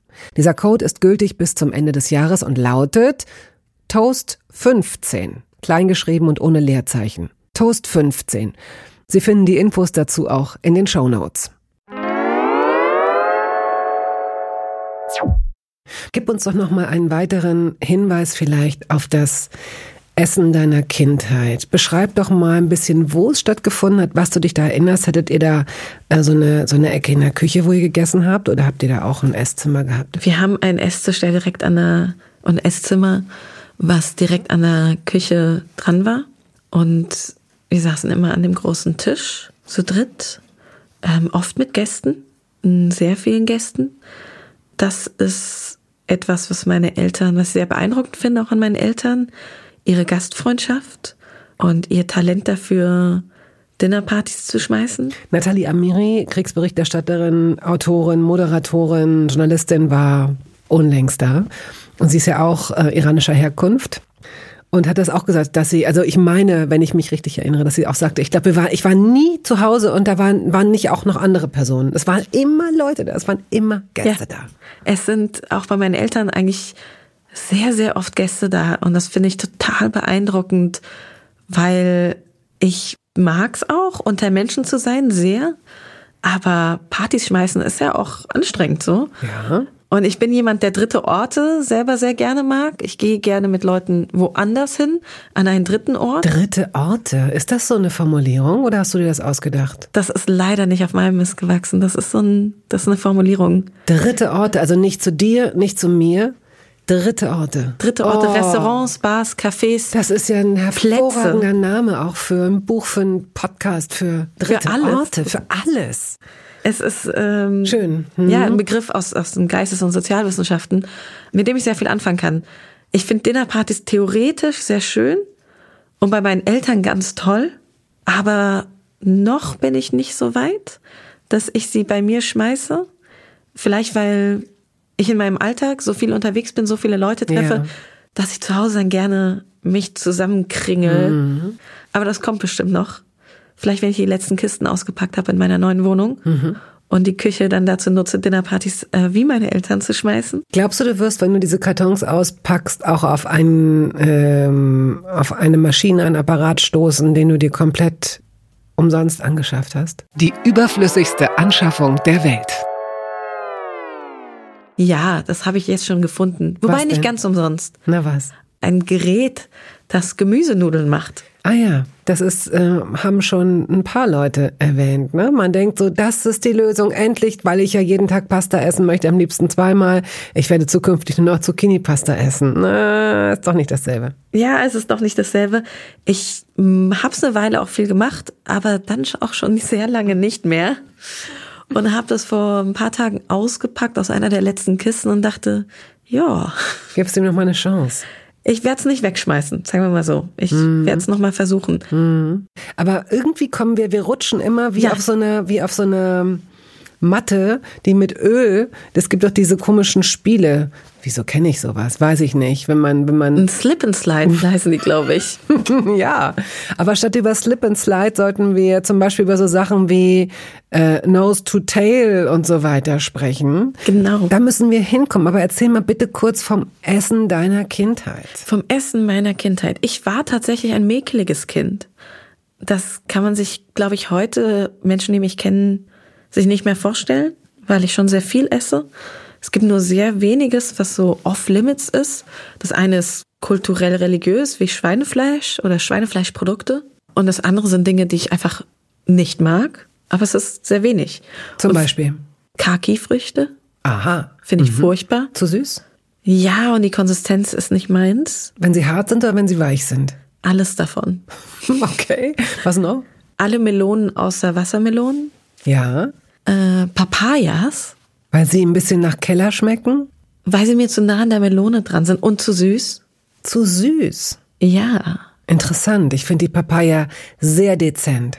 Dieser Code ist gültig bis zum Ende des Jahres und lautet Toast 15, kleingeschrieben und ohne Leerzeichen. Toast 15. Sie finden die Infos dazu auch in den Show Notes. Gib uns doch noch mal einen weiteren Hinweis vielleicht auf das Essen deiner Kindheit. Beschreib doch mal ein bisschen, wo es stattgefunden hat, was du dich da erinnerst. Hattet ihr da äh, so, eine, so eine Ecke in der Küche, wo ihr gegessen habt? Oder habt ihr da auch ein Esszimmer gehabt? Wir haben ein Esstisch, direkt an der, und Esszimmer, was direkt an der Küche dran war. Und wir saßen immer an dem großen Tisch, zu dritt, ähm, oft mit Gästen, sehr vielen Gästen. Das ist etwas, was meine Eltern, was ich sehr beeindruckend finde, auch an meinen Eltern ihre Gastfreundschaft und ihr Talent dafür, Dinnerpartys zu schmeißen. Nathalie Amiri, Kriegsberichterstatterin, Autorin, Moderatorin, Journalistin, war unlängst da. Und sie ist ja auch äh, iranischer Herkunft. Und hat das auch gesagt, dass sie, also ich meine, wenn ich mich richtig erinnere, dass sie auch sagte, ich glaube, ich war nie zu Hause und da waren, waren nicht auch noch andere Personen. Es waren immer Leute da, es waren immer Gäste ja. da. Es sind auch bei meinen Eltern eigentlich sehr, sehr oft Gäste da und das finde ich total beeindruckend, weil ich mag's auch, unter Menschen zu sein, sehr. Aber Partys schmeißen ist ja auch anstrengend so. Ja. Und ich bin jemand, der dritte Orte selber sehr gerne mag. Ich gehe gerne mit Leuten woanders hin, an einen dritten Ort. Dritte Orte? Ist das so eine Formulierung oder hast du dir das ausgedacht? Das ist leider nicht auf meinem Mist gewachsen. Das ist so ein, das ist eine Formulierung. Dritte Orte, also nicht zu dir, nicht zu mir, Dritte Orte. Dritte Orte, oh. Restaurants, Bars, Cafés. Das ist ja ein hervorragender Plätze. Name auch für ein Buch, für einen Podcast, für dritte für alles. Orte, für alles. Es ist ähm, schön. Mhm. Ja, ein Begriff aus, aus den Geistes- und Sozialwissenschaften, mit dem ich sehr viel anfangen kann. Ich finde Dinnerpartys theoretisch sehr schön und bei meinen Eltern ganz toll, aber noch bin ich nicht so weit, dass ich sie bei mir schmeiße. Vielleicht weil ich in meinem Alltag so viel unterwegs bin, so viele Leute treffe, ja. dass ich zu Hause dann gerne mich zusammenkringel. Mhm. Aber das kommt bestimmt noch. Vielleicht, wenn ich die letzten Kisten ausgepackt habe in meiner neuen Wohnung. Mhm. Und die Küche dann dazu nutze, Dinnerpartys äh, wie meine Eltern zu schmeißen. Glaubst du, du wirst, wenn du diese Kartons auspackst, auch auf einen, ähm, auf eine Maschine, einen Apparat stoßen, den du dir komplett umsonst angeschafft hast? Die überflüssigste Anschaffung der Welt. Ja, das habe ich jetzt schon gefunden. Wobei nicht ganz umsonst. Na was? Ein Gerät, das Gemüsenudeln macht. Ah ja, das ist, äh, haben schon ein paar Leute erwähnt. Ne? Man denkt so, das ist die Lösung endlich, weil ich ja jeden Tag Pasta essen möchte, am liebsten zweimal. Ich werde zukünftig nur noch Zucchini-Pasta essen. Na, ist doch nicht dasselbe. Ja, es ist doch nicht dasselbe. Ich hm, habe es eine Weile auch viel gemacht, aber dann auch schon sehr lange nicht mehr und habe das vor ein paar Tagen ausgepackt aus einer der letzten Kisten und dachte, ja. Gibst ihm noch mal eine Chance. Ich werde es nicht wegschmeißen, sagen wir mal so. Ich mhm. werde es noch mal versuchen. Mhm. Aber irgendwie kommen wir, wir rutschen immer wie ja. auf so eine, wie auf so eine Matte, die mit Öl, das gibt doch diese komischen Spiele. Wieso kenne ich sowas? Weiß ich nicht. Wenn man, wenn man. Ein Slip and Slide heißen die, glaube ich. ja. Aber statt über Slip and Slide sollten wir zum Beispiel über so Sachen wie äh, Nose to Tail und so weiter sprechen. Genau. Da müssen wir hinkommen. Aber erzähl mal bitte kurz vom Essen deiner Kindheit. Vom Essen meiner Kindheit. Ich war tatsächlich ein mäkeliges Kind. Das kann man sich, glaube ich, heute, Menschen, die mich kennen, sich nicht mehr vorstellen, weil ich schon sehr viel esse. Es gibt nur sehr weniges, was so off-limits ist. Das eine ist kulturell religiös wie Schweinefleisch oder Schweinefleischprodukte. Und das andere sind Dinge, die ich einfach nicht mag, aber es ist sehr wenig. Zum Und Beispiel. Kaki-Früchte Aha. finde ich furchtbar. Zu süß? Ja, und die Konsistenz ist nicht meins. Wenn sie hart sind oder wenn sie weich sind? Alles davon. Okay. Was noch? Alle Melonen außer Wassermelonen. Ja. Äh, Papayas, Weil sie ein bisschen nach Keller schmecken? weil sie mir zu nah an der Melone dran sind und zu süß. Zu süß. Ja. Interessant. Ich finde die Papaya sehr dezent.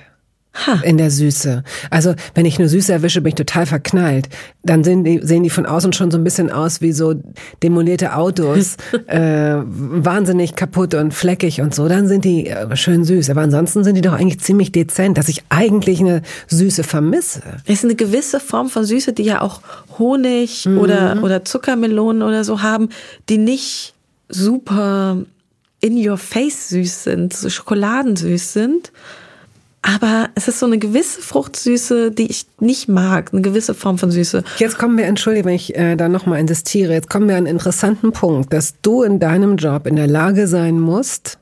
Ha. In der Süße. Also, wenn ich eine Süße erwische, bin ich total verknallt. Dann sehen die, sehen die von außen schon so ein bisschen aus wie so demolierte Autos. äh, wahnsinnig kaputt und fleckig und so. Dann sind die äh, schön süß. Aber ansonsten sind die doch eigentlich ziemlich dezent, dass ich eigentlich eine Süße vermisse. Es ist eine gewisse Form von Süße, die ja auch Honig oder, oder Zuckermelonen oder so haben, die nicht super in your face süß sind, so schokoladensüß sind. Aber es ist so eine gewisse Fruchtsüße, die ich nicht mag, eine gewisse Form von Süße. Jetzt kommen wir, entschuldige, wenn ich äh, da nochmal insistiere, jetzt kommen wir an einen interessanten Punkt, dass du in deinem Job in der Lage sein musst,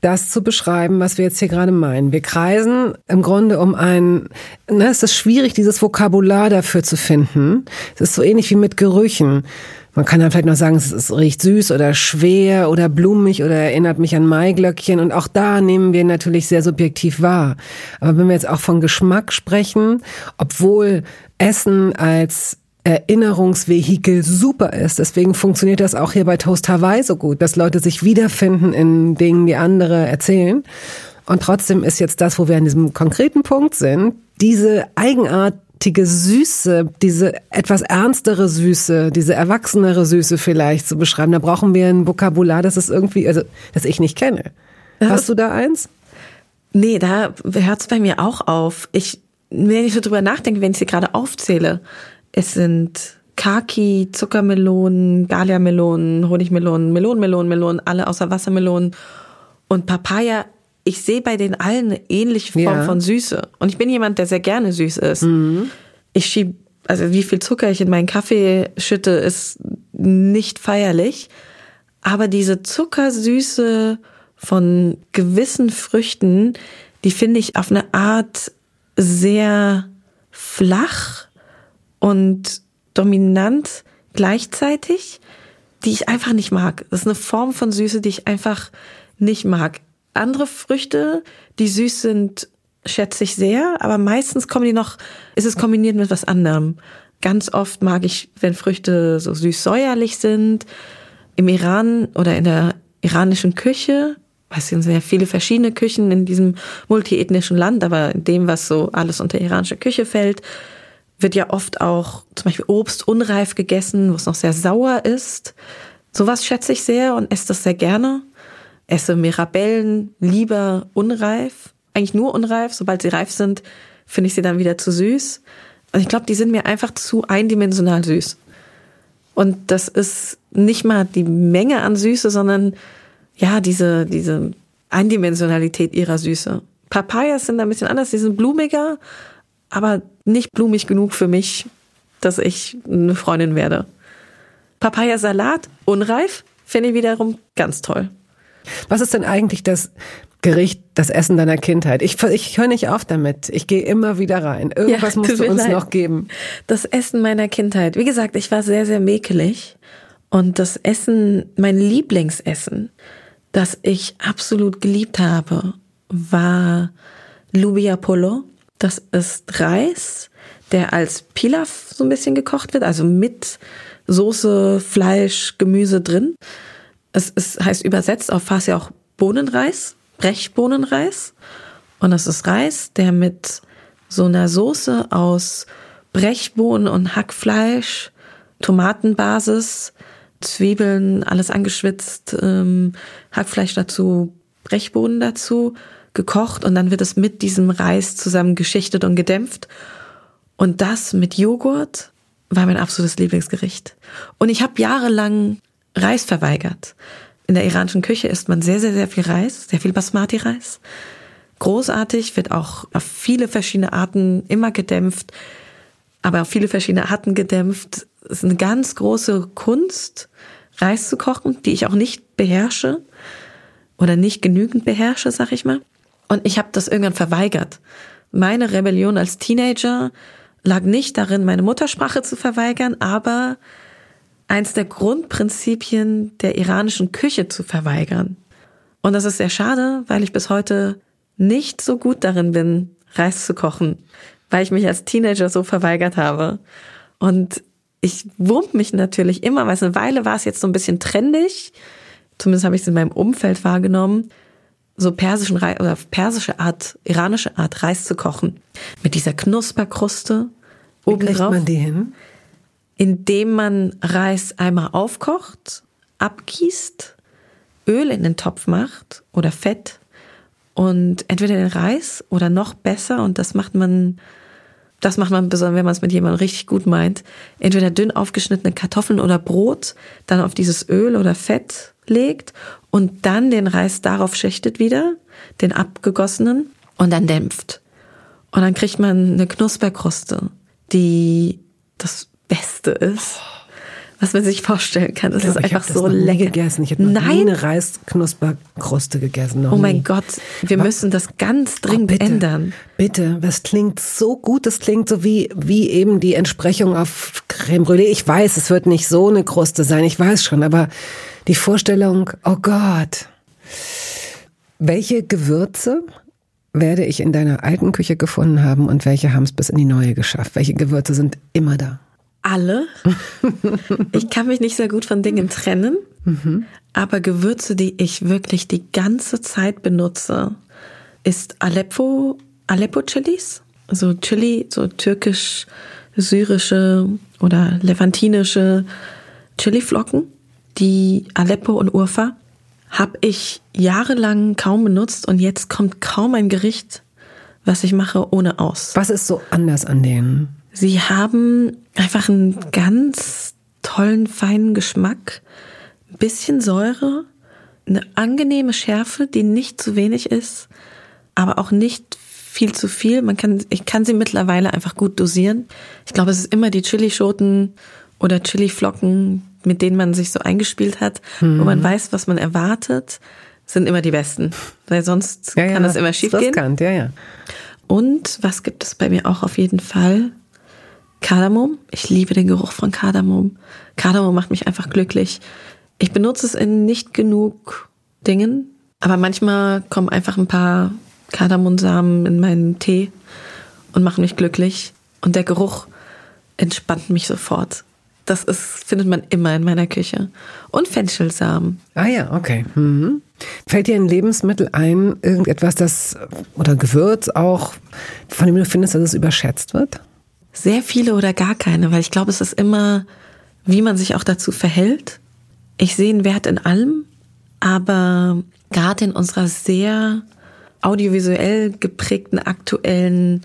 das zu beschreiben, was wir jetzt hier gerade meinen. Wir kreisen im Grunde um ein, na, es ist schwierig, dieses Vokabular dafür zu finden. Es ist so ähnlich wie mit Gerüchen. Man kann dann vielleicht noch sagen, es, es riecht süß oder schwer oder blumig oder erinnert mich an Maiglöckchen. Und auch da nehmen wir natürlich sehr subjektiv wahr. Aber wenn wir jetzt auch von Geschmack sprechen, obwohl Essen als Erinnerungsvehikel super ist. Deswegen funktioniert das auch hier bei Toast Hawaii so gut, dass Leute sich wiederfinden in Dingen, die andere erzählen. Und trotzdem ist jetzt das, wo wir an diesem konkreten Punkt sind, diese eigenartige Süße, diese etwas ernstere Süße, diese erwachsenere Süße vielleicht zu beschreiben. Da brauchen wir ein Vokabular, das ist irgendwie, also, das ich nicht kenne. Hast du da eins? Nee, da hört es bei mir auch auf. Ich, wenn ich so drüber nachdenke, wenn ich sie gerade aufzähle, es sind Kaki, Zuckermelonen, Galia-Melonen, Honigmelonen, Melonenmelonen, Melonen, alle außer Wassermelonen und Papaya. Ich sehe bei den allen eine ähnliche Form Ja. von Süße. Und ich bin jemand, der sehr gerne süß ist. Ich schieb, also wie viel Zucker ich in meinen Kaffee schütte, ist nicht feierlich. Aber diese Zuckersüße von gewissen Früchten, die finde ich auf eine Art sehr flach und dominant gleichzeitig, die ich einfach nicht mag. Das ist eine Form von Süße, die ich einfach nicht mag. Andere Früchte, die süß sind, schätze ich sehr, aber meistens kommen die noch, ist es kombiniert mit was anderem. Ganz oft mag ich, wenn Früchte so süß-säuerlich sind. Im Iran oder in der iranischen Küche, es sind sehr viele verschiedene Küchen in diesem multiethnischen Land, aber in dem, was so alles unter iranische Küche fällt, wird ja oft auch zum Beispiel Obst unreif gegessen, wo es noch sehr sauer ist. Sowas schätze ich sehr und esse das sehr gerne. Esse Mirabellen lieber unreif, eigentlich nur unreif. Sobald sie reif sind, finde ich sie dann wieder zu süß. Und ich glaube, die sind mir einfach zu eindimensional süß. Und das ist nicht mal die Menge an Süße, sondern ja, diese, diese Eindimensionalität ihrer Süße. Papayas sind ein bisschen anders, die sind blumiger, aber nicht blumig genug für mich, dass ich eine Freundin werde. Papayasalat, unreif, finde ich wiederum ganz toll. Was ist denn eigentlich das Gericht, das Essen deiner Kindheit? Ich, ich höre nicht auf damit. Ich gehe immer wieder rein. Irgendwas Ja, musst du uns leid. noch geben. Das Essen meiner Kindheit. Wie gesagt, ich war sehr, sehr mäkelig. Und das Essen, mein Lieblingsessen, das ich absolut geliebt habe, war Lubia Polo. Das ist Reis, der als Pilaf so ein bisschen gekocht wird, also mit Soße, Fleisch, Gemüse drin. Es ist, heißt übersetzt auf Farsi auch Bohnenreis, Brechbohnenreis. Und das ist Reis, der mit so einer Soße aus Brechbohnen und Hackfleisch, Tomatenbasis, Zwiebeln, alles angeschwitzt, ähm, Hackfleisch dazu, Brechbohnen dazu, gekocht und dann wird es mit diesem Reis zusammen geschichtet und gedämpft. Und das mit Joghurt war mein absolutes Lieblingsgericht. Und ich habe jahrelang Reis verweigert. In der iranischen Küche isst man sehr, sehr, sehr viel Reis, sehr viel Basmati-Reis. Großartig, wird auch auf viele verschiedene Arten immer gedämpft, aber auf viele verschiedene Arten gedämpft. Es ist eine ganz große Kunst, Reis zu kochen, die ich auch nicht beherrsche oder nicht genügend beherrsche, sag ich mal. Und ich habe das irgendwann verweigert. Meine Rebellion als Teenager lag nicht darin, meine Muttersprache zu verweigern, aber eins der Grundprinzipien der iranischen Küche zu verweigern. Und das ist sehr schade, weil ich bis heute nicht so gut darin bin, Reis zu kochen, weil ich mich als Teenager so verweigert habe. Und ich wurm mich natürlich immer, weil es eine Weile war es jetzt so ein bisschen trendig, zumindest habe ich es in meinem Umfeld wahrgenommen, so persischen Reis oder persische Art, iranische Art Reis zu kochen. Mit dieser Knusperkruste oben drauf. man die hin? Indem man Reis einmal aufkocht, abgießt, Öl in den Topf macht oder Fett und entweder den Reis oder noch besser und das macht man das macht man besonders, wenn man es mit jemandem richtig gut meint, entweder dünn aufgeschnittene Kartoffeln oder Brot, dann auf dieses Öl oder Fett legt und dann den Reis darauf schichtet wieder, den abgegossenen, und dann dämpft. Und dann kriegt man eine Knusperkruste, die das Beste ist was man sich vorstellen kann. Das ist einfach so lecker. gegessen. Ich habe noch Nein. nie eine Reisknusperkruste gegessen. Noch oh mein nie. Gott, wir was? müssen das ganz dringend oh, bitte, ändern. Bitte, das klingt so gut. Das klingt so wie, wie eben die Entsprechung auf Creme Brûlée. Ich weiß, es wird nicht so eine Kruste sein. Ich weiß schon, aber die Vorstellung, oh Gott. Welche Gewürze werde ich in deiner alten Küche gefunden haben und welche haben es bis in die neue geschafft? Welche Gewürze sind immer da? Alle. Ich kann mich nicht sehr gut von Dingen trennen, mhm. aber Gewürze, die ich wirklich die ganze Zeit benutze, ist Aleppo, Aleppo Chilis. Also Chili, so türkisch, syrische oder levantinische Chiliflocken. Die Aleppo und Urfa habe ich jahrelang kaum benutzt und jetzt kommt kaum ein Gericht, was ich mache, ohne aus. Was ist so anders an denen? Sie haben einfach einen ganz tollen, feinen Geschmack, ein bisschen Säure, eine angenehme Schärfe, die nicht zu wenig ist, aber auch nicht viel zu viel. Man kann, ich kann sie mittlerweile einfach gut dosieren. Ich glaube, es ist immer die Chilischoten oder Chiliflocken, mit denen man sich so eingespielt hat, mhm. wo man mhm. weiß, was man erwartet, sind immer die besten. Weil sonst ja, kann ja, das immer schief gehen. Ja, ja. Und was gibt es bei mir auch auf jeden Fall? Kardamom. Ich liebe den Geruch von Kardamom. Kardamom macht mich einfach glücklich. Ich benutze es in nicht genug Dingen, aber manchmal kommen einfach ein paar Kardamomsamen in meinen Tee und machen mich glücklich. Und der Geruch entspannt mich sofort. Das ist, findet man immer in meiner Küche. Und Fenchelsamen. Ah ja, okay. Mhm. Fällt dir ein Lebensmittel ein, irgendetwas, das, oder Gewürz auch, von dem du findest, dass es überschätzt wird? Sehr viele oder gar keine, weil ich glaube, es ist immer, wie man sich auch dazu verhält. Ich sehe einen Wert in allem, aber gerade in unserer sehr audiovisuell geprägten aktuellen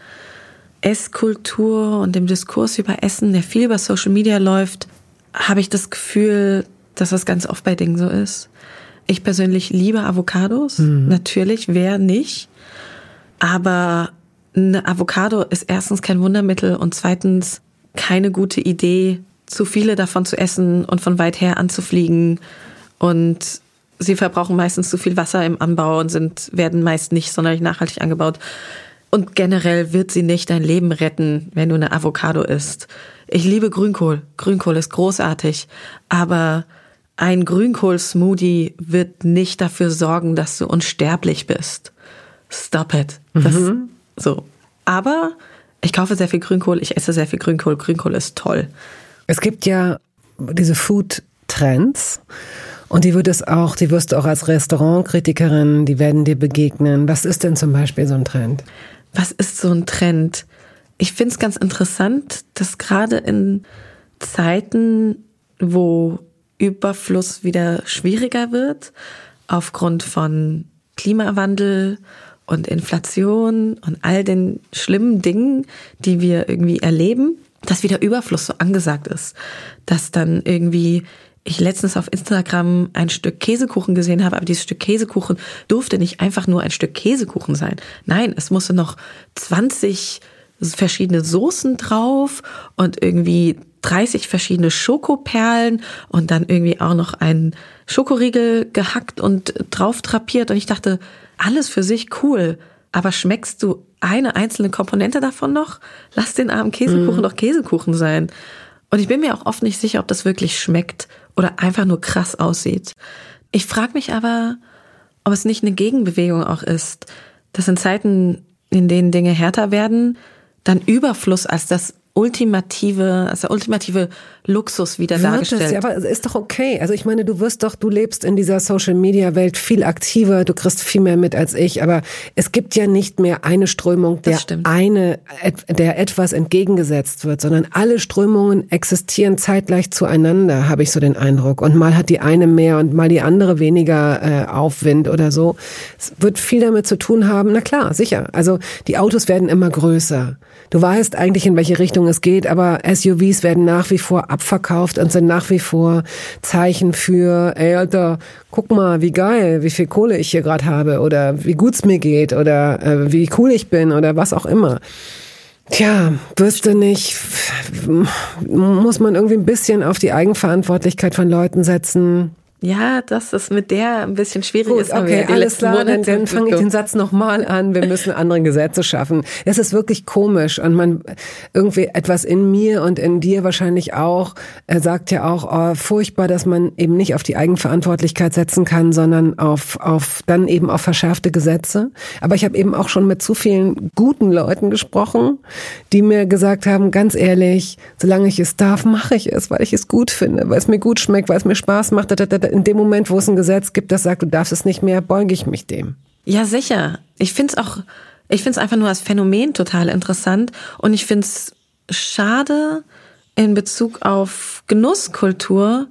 Esskultur und dem Diskurs über Essen, der viel über Social Media läuft, habe ich das Gefühl, dass das ganz oft bei Dingen so ist. Ich persönlich liebe Avocados, mhm. natürlich, wer nicht. Aber eine Avocado ist erstens kein Wundermittel und zweitens keine gute Idee, zu viele davon zu essen und von weit her anzufliegen. Und sie verbrauchen meistens zu viel Wasser im Anbau und sind, werden meist nicht sonderlich nachhaltig angebaut. Und generell wird sie nicht dein Leben retten, wenn du eine Avocado isst. Ich liebe Grünkohl. Grünkohl ist großartig. Aber ein Grünkohl-Smoothie wird nicht dafür sorgen, dass du unsterblich bist. Stop it. Das, mhm. So. Aber ich kaufe sehr viel Grünkohl, ich esse sehr viel Grünkohl. Grünkohl ist toll. Es gibt ja diese Food-Trends. Und die wird es auch, die wirst du auch als Restaurantkritikerin, die werden dir begegnen. Was ist denn zum Beispiel so ein Trend? Was ist so ein Trend? Ich finde es ganz interessant, dass gerade in Zeiten, wo Überfluss wieder schwieriger wird, aufgrund von Klimawandel und Inflation und all den schlimmen Dingen, die wir irgendwie erleben, dass wieder Überfluss so angesagt ist. Dass dann irgendwie ich letztens auf Instagram ein Stück Käsekuchen gesehen habe, aber dieses Stück Käsekuchen durfte nicht einfach nur ein Stück Käsekuchen sein. Nein, es musste noch 20 verschiedene Soßen drauf und irgendwie 30 verschiedene Schokoperlen und dann irgendwie auch noch einen Schokoriegel gehackt und drauf drapiert. Und ich dachte, alles für sich cool. Aber schmeckst du eine einzelne Komponente davon noch? Lass den armen Käsekuchen mhm. doch Käsekuchen sein. Und ich bin mir auch oft nicht sicher, ob das wirklich schmeckt oder einfach nur krass aussieht. Ich frage mich aber, ob es nicht eine Gegenbewegung auch ist, dass in Zeiten, in denen Dinge härter werden, dann Überfluss als das ultimative, also ultimative Luxus wieder Wird dargestellt. Es, ja, aber ist doch okay. Also ich meine, du wirst doch, du lebst in dieser Social Media Welt viel aktiver, du kriegst viel mehr mit als ich, aber es gibt ja nicht mehr eine Strömung, der eine, der etwas entgegengesetzt wird, sondern alle Strömungen existieren zeitgleich zueinander, habe ich so den Eindruck. Und mal hat die eine mehr und mal die andere weniger äh, Aufwind oder so. Es wird viel damit zu tun haben. Na klar, sicher. Also die Autos werden immer größer. Du weißt eigentlich, in welche Richtung es geht, aber SUVs werden nach wie vor abverkauft und sind nach wie vor Zeichen für, ey Alter, guck mal, wie geil, wie viel Kohle ich hier gerade habe oder wie gut's mir geht oder äh, wie cool ich bin oder was auch immer. Tja, wüsste nicht, muss man irgendwie ein bisschen auf die Eigenverantwortlichkeit von Leuten setzen. Ja, dass es mit der ein bisschen schwierig Gut, ist. Okay, alles klar, dann, dann fange ich den Satz nochmal an. Wir müssen andere Gesetze schaffen. Es ist wirklich komisch und man irgendwie etwas in mir und in dir wahrscheinlich auch er sagt ja auch oh, furchtbar, dass man eben nicht auf die Eigenverantwortlichkeit setzen kann, sondern auf auf dann eben auf verschärfte Gesetze. Aber ich habe eben auch schon mit zu vielen guten Leuten gesprochen, die mir gesagt haben, ganz ehrlich, solange ich es darf, mache ich es, weil ich es gut finde, weil es mir gut schmeckt, weil es mir Spaß macht in dem Moment, wo es ein Gesetz gibt, das sagt, du darfst es nicht mehr, beuge ich mich dem. Ja, sicher. Ich finde es auch, ich finde es einfach nur als Phänomen total interessant und ich finde es schade in Bezug auf Genusskultur,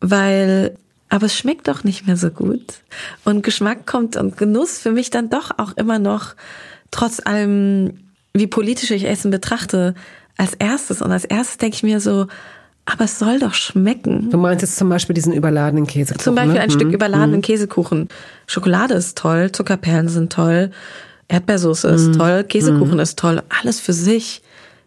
weil aber es schmeckt doch nicht mehr so gut. Und Geschmack kommt und Genuss für mich dann doch auch immer noch, trotz allem, wie politisch ich Essen betrachte, als erstes. Und als erstes denke ich mir so, aber es soll doch schmecken. Du meinst jetzt zum Beispiel diesen überladenen Käsekuchen. Zum Beispiel ne? ein mhm. Stück überladenen mhm. Käsekuchen. Schokolade ist toll, Zuckerperlen sind toll, Erdbeersoße mhm. ist toll, Käsekuchen mhm. ist toll. Alles für sich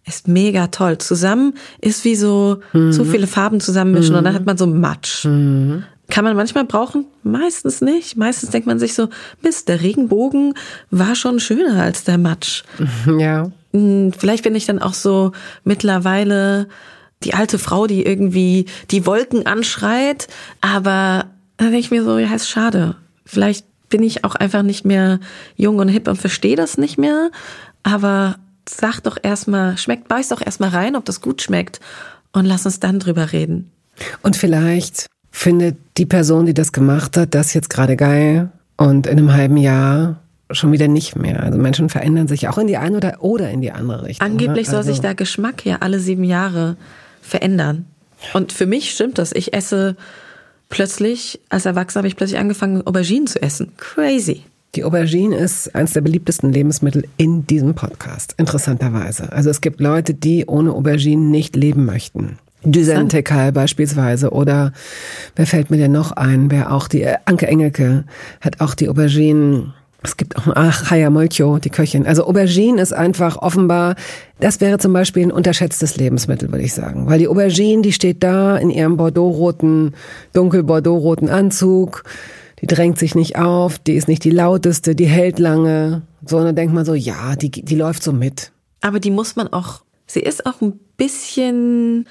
ist mega toll. Zusammen ist wie so mhm. zu viele Farben zusammenmischen und dann hat man so Matsch. Mhm. Kann man manchmal brauchen? Meistens nicht. Meistens denkt man sich so, Mist, der Regenbogen war schon schöner als der Matsch. Ja. Hm, vielleicht bin ich dann auch so mittlerweile die alte Frau, die irgendwie die Wolken anschreit, aber dann denke ich mir so, ja, ist schade. Vielleicht bin ich auch einfach nicht mehr jung und hip und verstehe das nicht mehr, aber sag doch erstmal, schmeckt, beiß doch erstmal rein, ob das gut schmeckt und lass uns dann drüber reden. Und vielleicht findet die Person, die das gemacht hat, das jetzt gerade geil und in einem halben Jahr schon wieder nicht mehr. Also Menschen verändern sich auch in die eine oder, oder in die andere Richtung. Angeblich ne? also soll sich der Geschmack ja alle sieben Jahre verändern. Und für mich stimmt das. Ich esse plötzlich, als Erwachsener habe ich plötzlich angefangen, Auberginen zu essen. Crazy. Die Aubergine ist eines der beliebtesten Lebensmittel in diesem Podcast, interessanterweise. Also es gibt Leute, die ohne Auberginen nicht leben möchten. Düsen Tekal beispielsweise oder wer fällt mir denn noch ein? Wer auch die äh, Anke Engelke hat auch die Auberginen es gibt auch, ach, Haya Molcho, die Köchin. Also Aubergine ist einfach offenbar, das wäre zum Beispiel ein unterschätztes Lebensmittel, würde ich sagen. Weil die Aubergine, die steht da in ihrem bordeauxroten, dunkel bordeauxroten Anzug. Die drängt sich nicht auf, die ist nicht die lauteste, die hält lange. So, und dann denkt man so, ja, die, die läuft so mit. Aber die muss man auch, sie ist auch ein bisschen,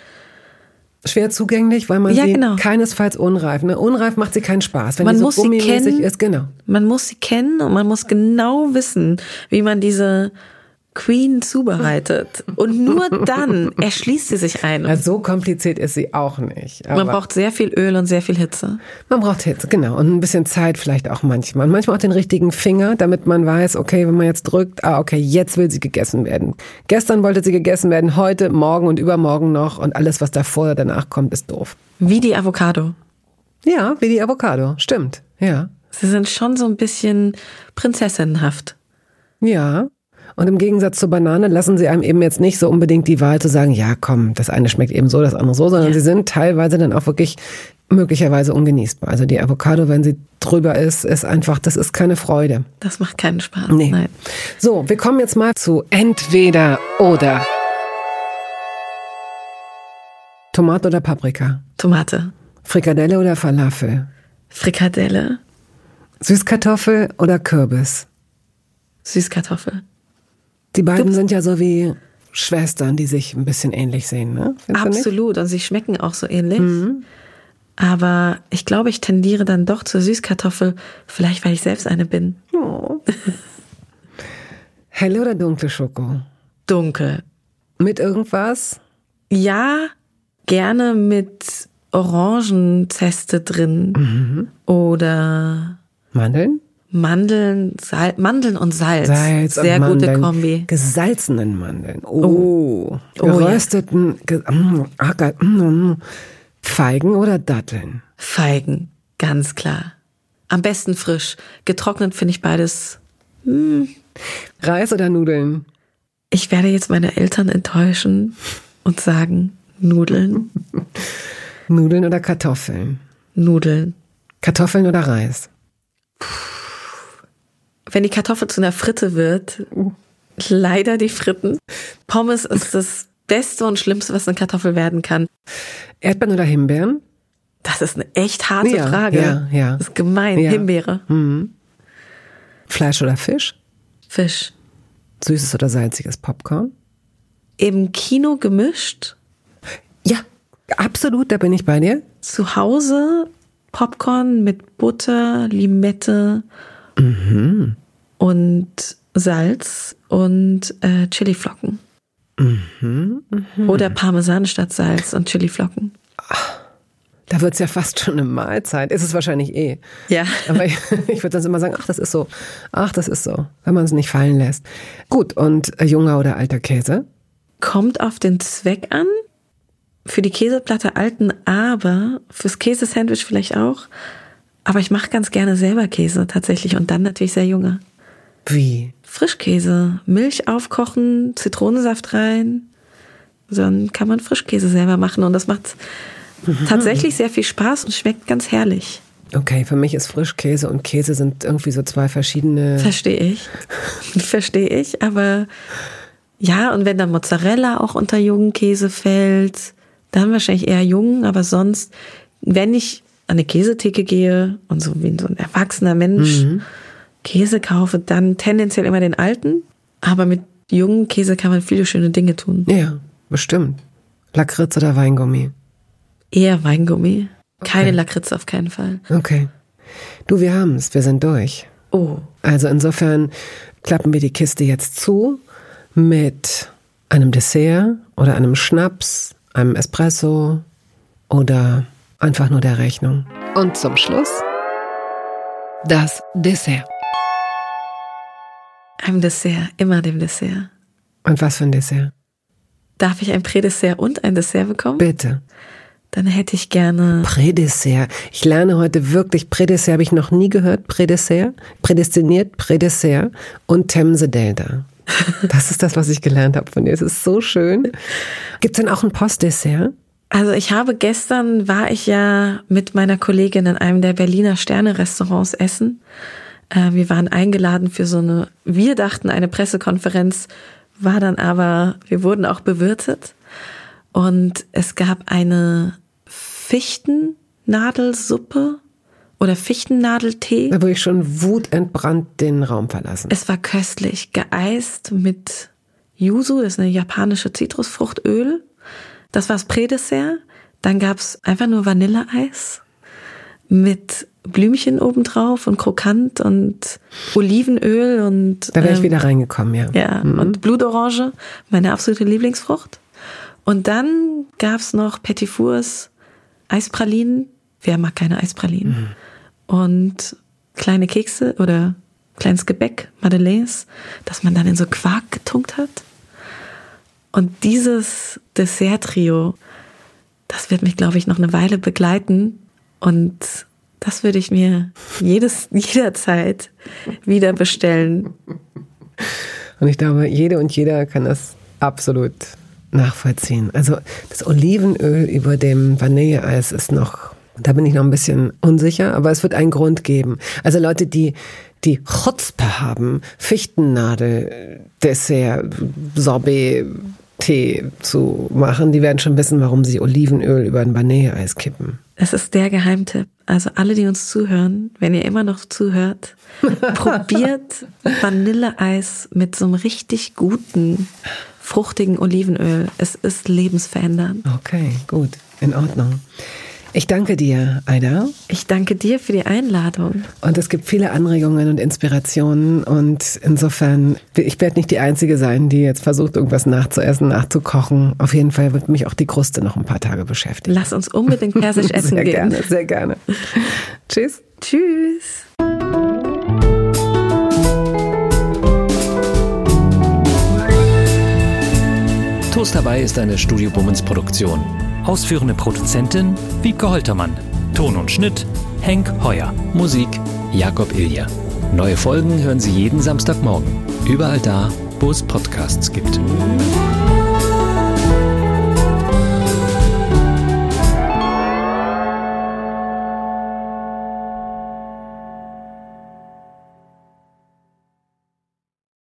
schwer zugänglich, weil man ja, sie genau. keinesfalls unreif. Ne? Unreif macht sie keinen Spaß, wenn man die so muss sie kennen, ist. Genau. Man muss sie kennen und man muss genau wissen, wie man diese Queen zubereitet. Und nur dann erschließt sie sich ein. Also so kompliziert ist sie auch nicht. man braucht sehr viel Öl und sehr viel Hitze. Man braucht Hitze, genau. Und ein bisschen Zeit vielleicht auch manchmal. Und manchmal auch den richtigen Finger, damit man weiß, okay, wenn man jetzt drückt, ah, okay, jetzt will sie gegessen werden. Gestern wollte sie gegessen werden, heute, morgen und übermorgen noch. Und alles, was davor oder danach kommt, ist doof. Wie die Avocado. Ja, wie die Avocado. Stimmt. Ja. Sie sind schon so ein bisschen prinzessinnenhaft. Ja, und im Gegensatz zur Banane lassen sie einem eben jetzt nicht so unbedingt die Wahl zu sagen, ja komm, das eine schmeckt eben so, das andere so, sondern ja. sie sind teilweise dann auch wirklich möglicherweise ungenießbar. Also die Avocado, wenn sie drüber ist, ist einfach, das ist keine Freude. Das macht keinen Spaß. Nee. Nein. So, wir kommen jetzt mal zu entweder oder. Tomate oder Paprika? Tomate, Frikadelle oder Falafel? Frikadelle, Süßkartoffel oder Kürbis? Süßkartoffel. Die beiden sind ja so wie Schwestern, die sich ein bisschen ähnlich sehen, ne? Findest? Absolut. Und sie schmecken auch so ähnlich. Aber ich glaube, ich tendiere dann doch zur Süßkartoffel. Vielleicht, weil ich selbst eine bin. Oh. Helle oder dunkle Schoko? Dunkel. Mit irgendwas? Ja, gerne mit Orangenzeste drin. Oder Mandeln? Mandeln, Sal Mandeln und Salz. Salz Sehr und gute. Kombi. Gesalzenen Mandeln. Oh. Oh, ja. Gerösteten. Ge mm, ah. Mm, mm. Feigen oder Datteln? Feigen, ganz klar. Am besten frisch. Getrocknet finde ich beides. Reis oder Nudeln? Ich werde jetzt meine Eltern enttäuschen und sagen Nudeln, Nudeln oder Kartoffeln? Nudeln. Kartoffeln oder Reis? Wenn die Kartoffel zu einer Fritte wird, leider die Fritten. Pommes ist das Beste und Schlimmste, was eine Kartoffel werden kann. Erdbeeren oder Himbeeren? Das ist eine echt harte Ja, Frage. ja, ja. Das ist gemein. Ja. Himbeere. Fleisch oder Fisch? Fisch. Süßes oder salziges Popcorn? Im Kino gemischt. Ja, absolut, da bin ich bei dir. Zu Hause Popcorn mit Butter, Limette Mhm. und Salz und äh, Chiliflocken. Mhm, Oder Parmesan statt Salz und Chiliflocken. Da wird's ja fast schon eine Mahlzeit. Ist es wahrscheinlich eh. Ja. Aber ich, ich würde sonst immer sagen, ach, das ist so. Ach, das ist so. Wenn man es nicht fallen lässt. Gut, und äh, junger oder alter Käse? Kommt auf den Zweck an. Für die Käseplatte alten, aber fürs Käsesandwich vielleicht auch. Aber ich mache ganz gerne selber Käse tatsächlich und dann natürlich sehr junge. Wie? Frischkäse, Milch aufkochen, Zitronensaft rein. Dann kann man Frischkäse selber machen und das macht tatsächlich sehr viel Spaß und schmeckt ganz herrlich. Okay, für mich ist Frischkäse und Käse sind irgendwie so zwei verschiedene. Verstehe ich. Verstehe ich, aber ja, und wenn dann Mozzarella auch unter jungen Käse fällt, dann wahrscheinlich eher jung, aber sonst, wenn ich an eine Käsetheke gehe und so wie so ein erwachsener Mensch Käse kaufe, dann tendenziell immer den alten, aber mit jungen Käse kann man viele schöne Dinge tun. Ja, bestimmt. Lakritz oder Weingummi? Eher Weingummi, keine Okay. Lakritz auf keinen Fall. Okay. Du, wir haben's, wir sind durch. Oh, Also insofern klappen wir die Kiste jetzt zu mit einem Dessert oder einem Schnaps, einem Espresso oder einfach nur der Rechnung. Und zum Schluss das Dessert. einem Dessert, immer dem Dessert. Und was für ein Dessert? Darf ich ein Prädessert und ein Dessert bekommen? Bitte. Dann hätte ich gerne Prädessert. Ich lerne heute wirklich Prädessert, habe ich noch nie gehört. Prädessert, prädestiniert, Prädessert und Themse Delta. Das ist das, was ich gelernt habe von dir. Es ist so schön. Gibt's denn auch ein Postdessert? Also ich habe gestern war ich ja mit meiner Kollegin in einem der Berliner Sterne-Restaurants essen. Äh, wir waren eingeladen für so eine, wir dachten eine Pressekonferenz, war dann aber, wir wurden auch bewirtet. Und es gab eine Fichtennadelsuppe oder Fichtennadeltee. Da würde ich schon wutentbrannt den Raum verlassen. Es war köstlich, geeist mit Yuzu, das ist eine japanische Zitrusfruchtöl. Das war das Prädessert. Dann gab's einfach nur Vanilleeis mit Blümchen obendrauf und krokant und Olivenöl und Da wäre ich ähm, wieder reingekommen, ja. ja, und Blutorange, meine absolute Lieblingsfrucht. Und dann gab's noch Petit Fours, Eispralinen. Wer mag keine Eispralinen? Und kleine Kekse oder kleines Gebäck, Madeleines, das man dann in so Quark getunkt hat. Und dieses Dessert-Trio, das wird mich, glaube ich, noch eine Weile begleiten. Und das würde ich mir jedes, jederzeit wieder bestellen. Und ich glaube, jede und jeder kann das absolut nachvollziehen. Also das Olivenöl über dem Vanilleeis ist noch Da bin ich noch ein bisschen unsicher, aber es wird einen Grund geben. Also Leute, die die Chutzpe haben, Fichtennadel, Dessert, Sorbet, Tee zu machen, die werden schon wissen, warum sie Olivenöl über ein Vanilleeis kippen. Es ist der Geheimtipp. Also alle, die uns zuhören, wenn ihr immer noch zuhört, probiert Vanilleeis mit so einem richtig guten, fruchtigen Olivenöl. Es ist lebensverändernd. Okay, gut, in Ordnung. Ich danke dir, Aida. Ich danke dir für die Einladung. Und es gibt viele Anregungen und Inspirationen. Und insofern, ich werde nicht die Einzige sein, die jetzt versucht, irgendwas nachzuessen, nachzukochen. Auf jeden Fall wird mich auch die Kruste noch ein paar Tage beschäftigen. Lass uns unbedingt persisch essen sehr gehen. Sehr gerne, sehr gerne. Tschüss. Tschüss. Toast dabei ist eine Studio Bummens Produktion. Ausführende Produzentin Wiebke Holtermann. Ton und Schnitt Henk Heuer. Musik Jakob Ilja. Neue Folgen hören Sie jeden Samstagmorgen. Überall da, wo es Podcasts gibt.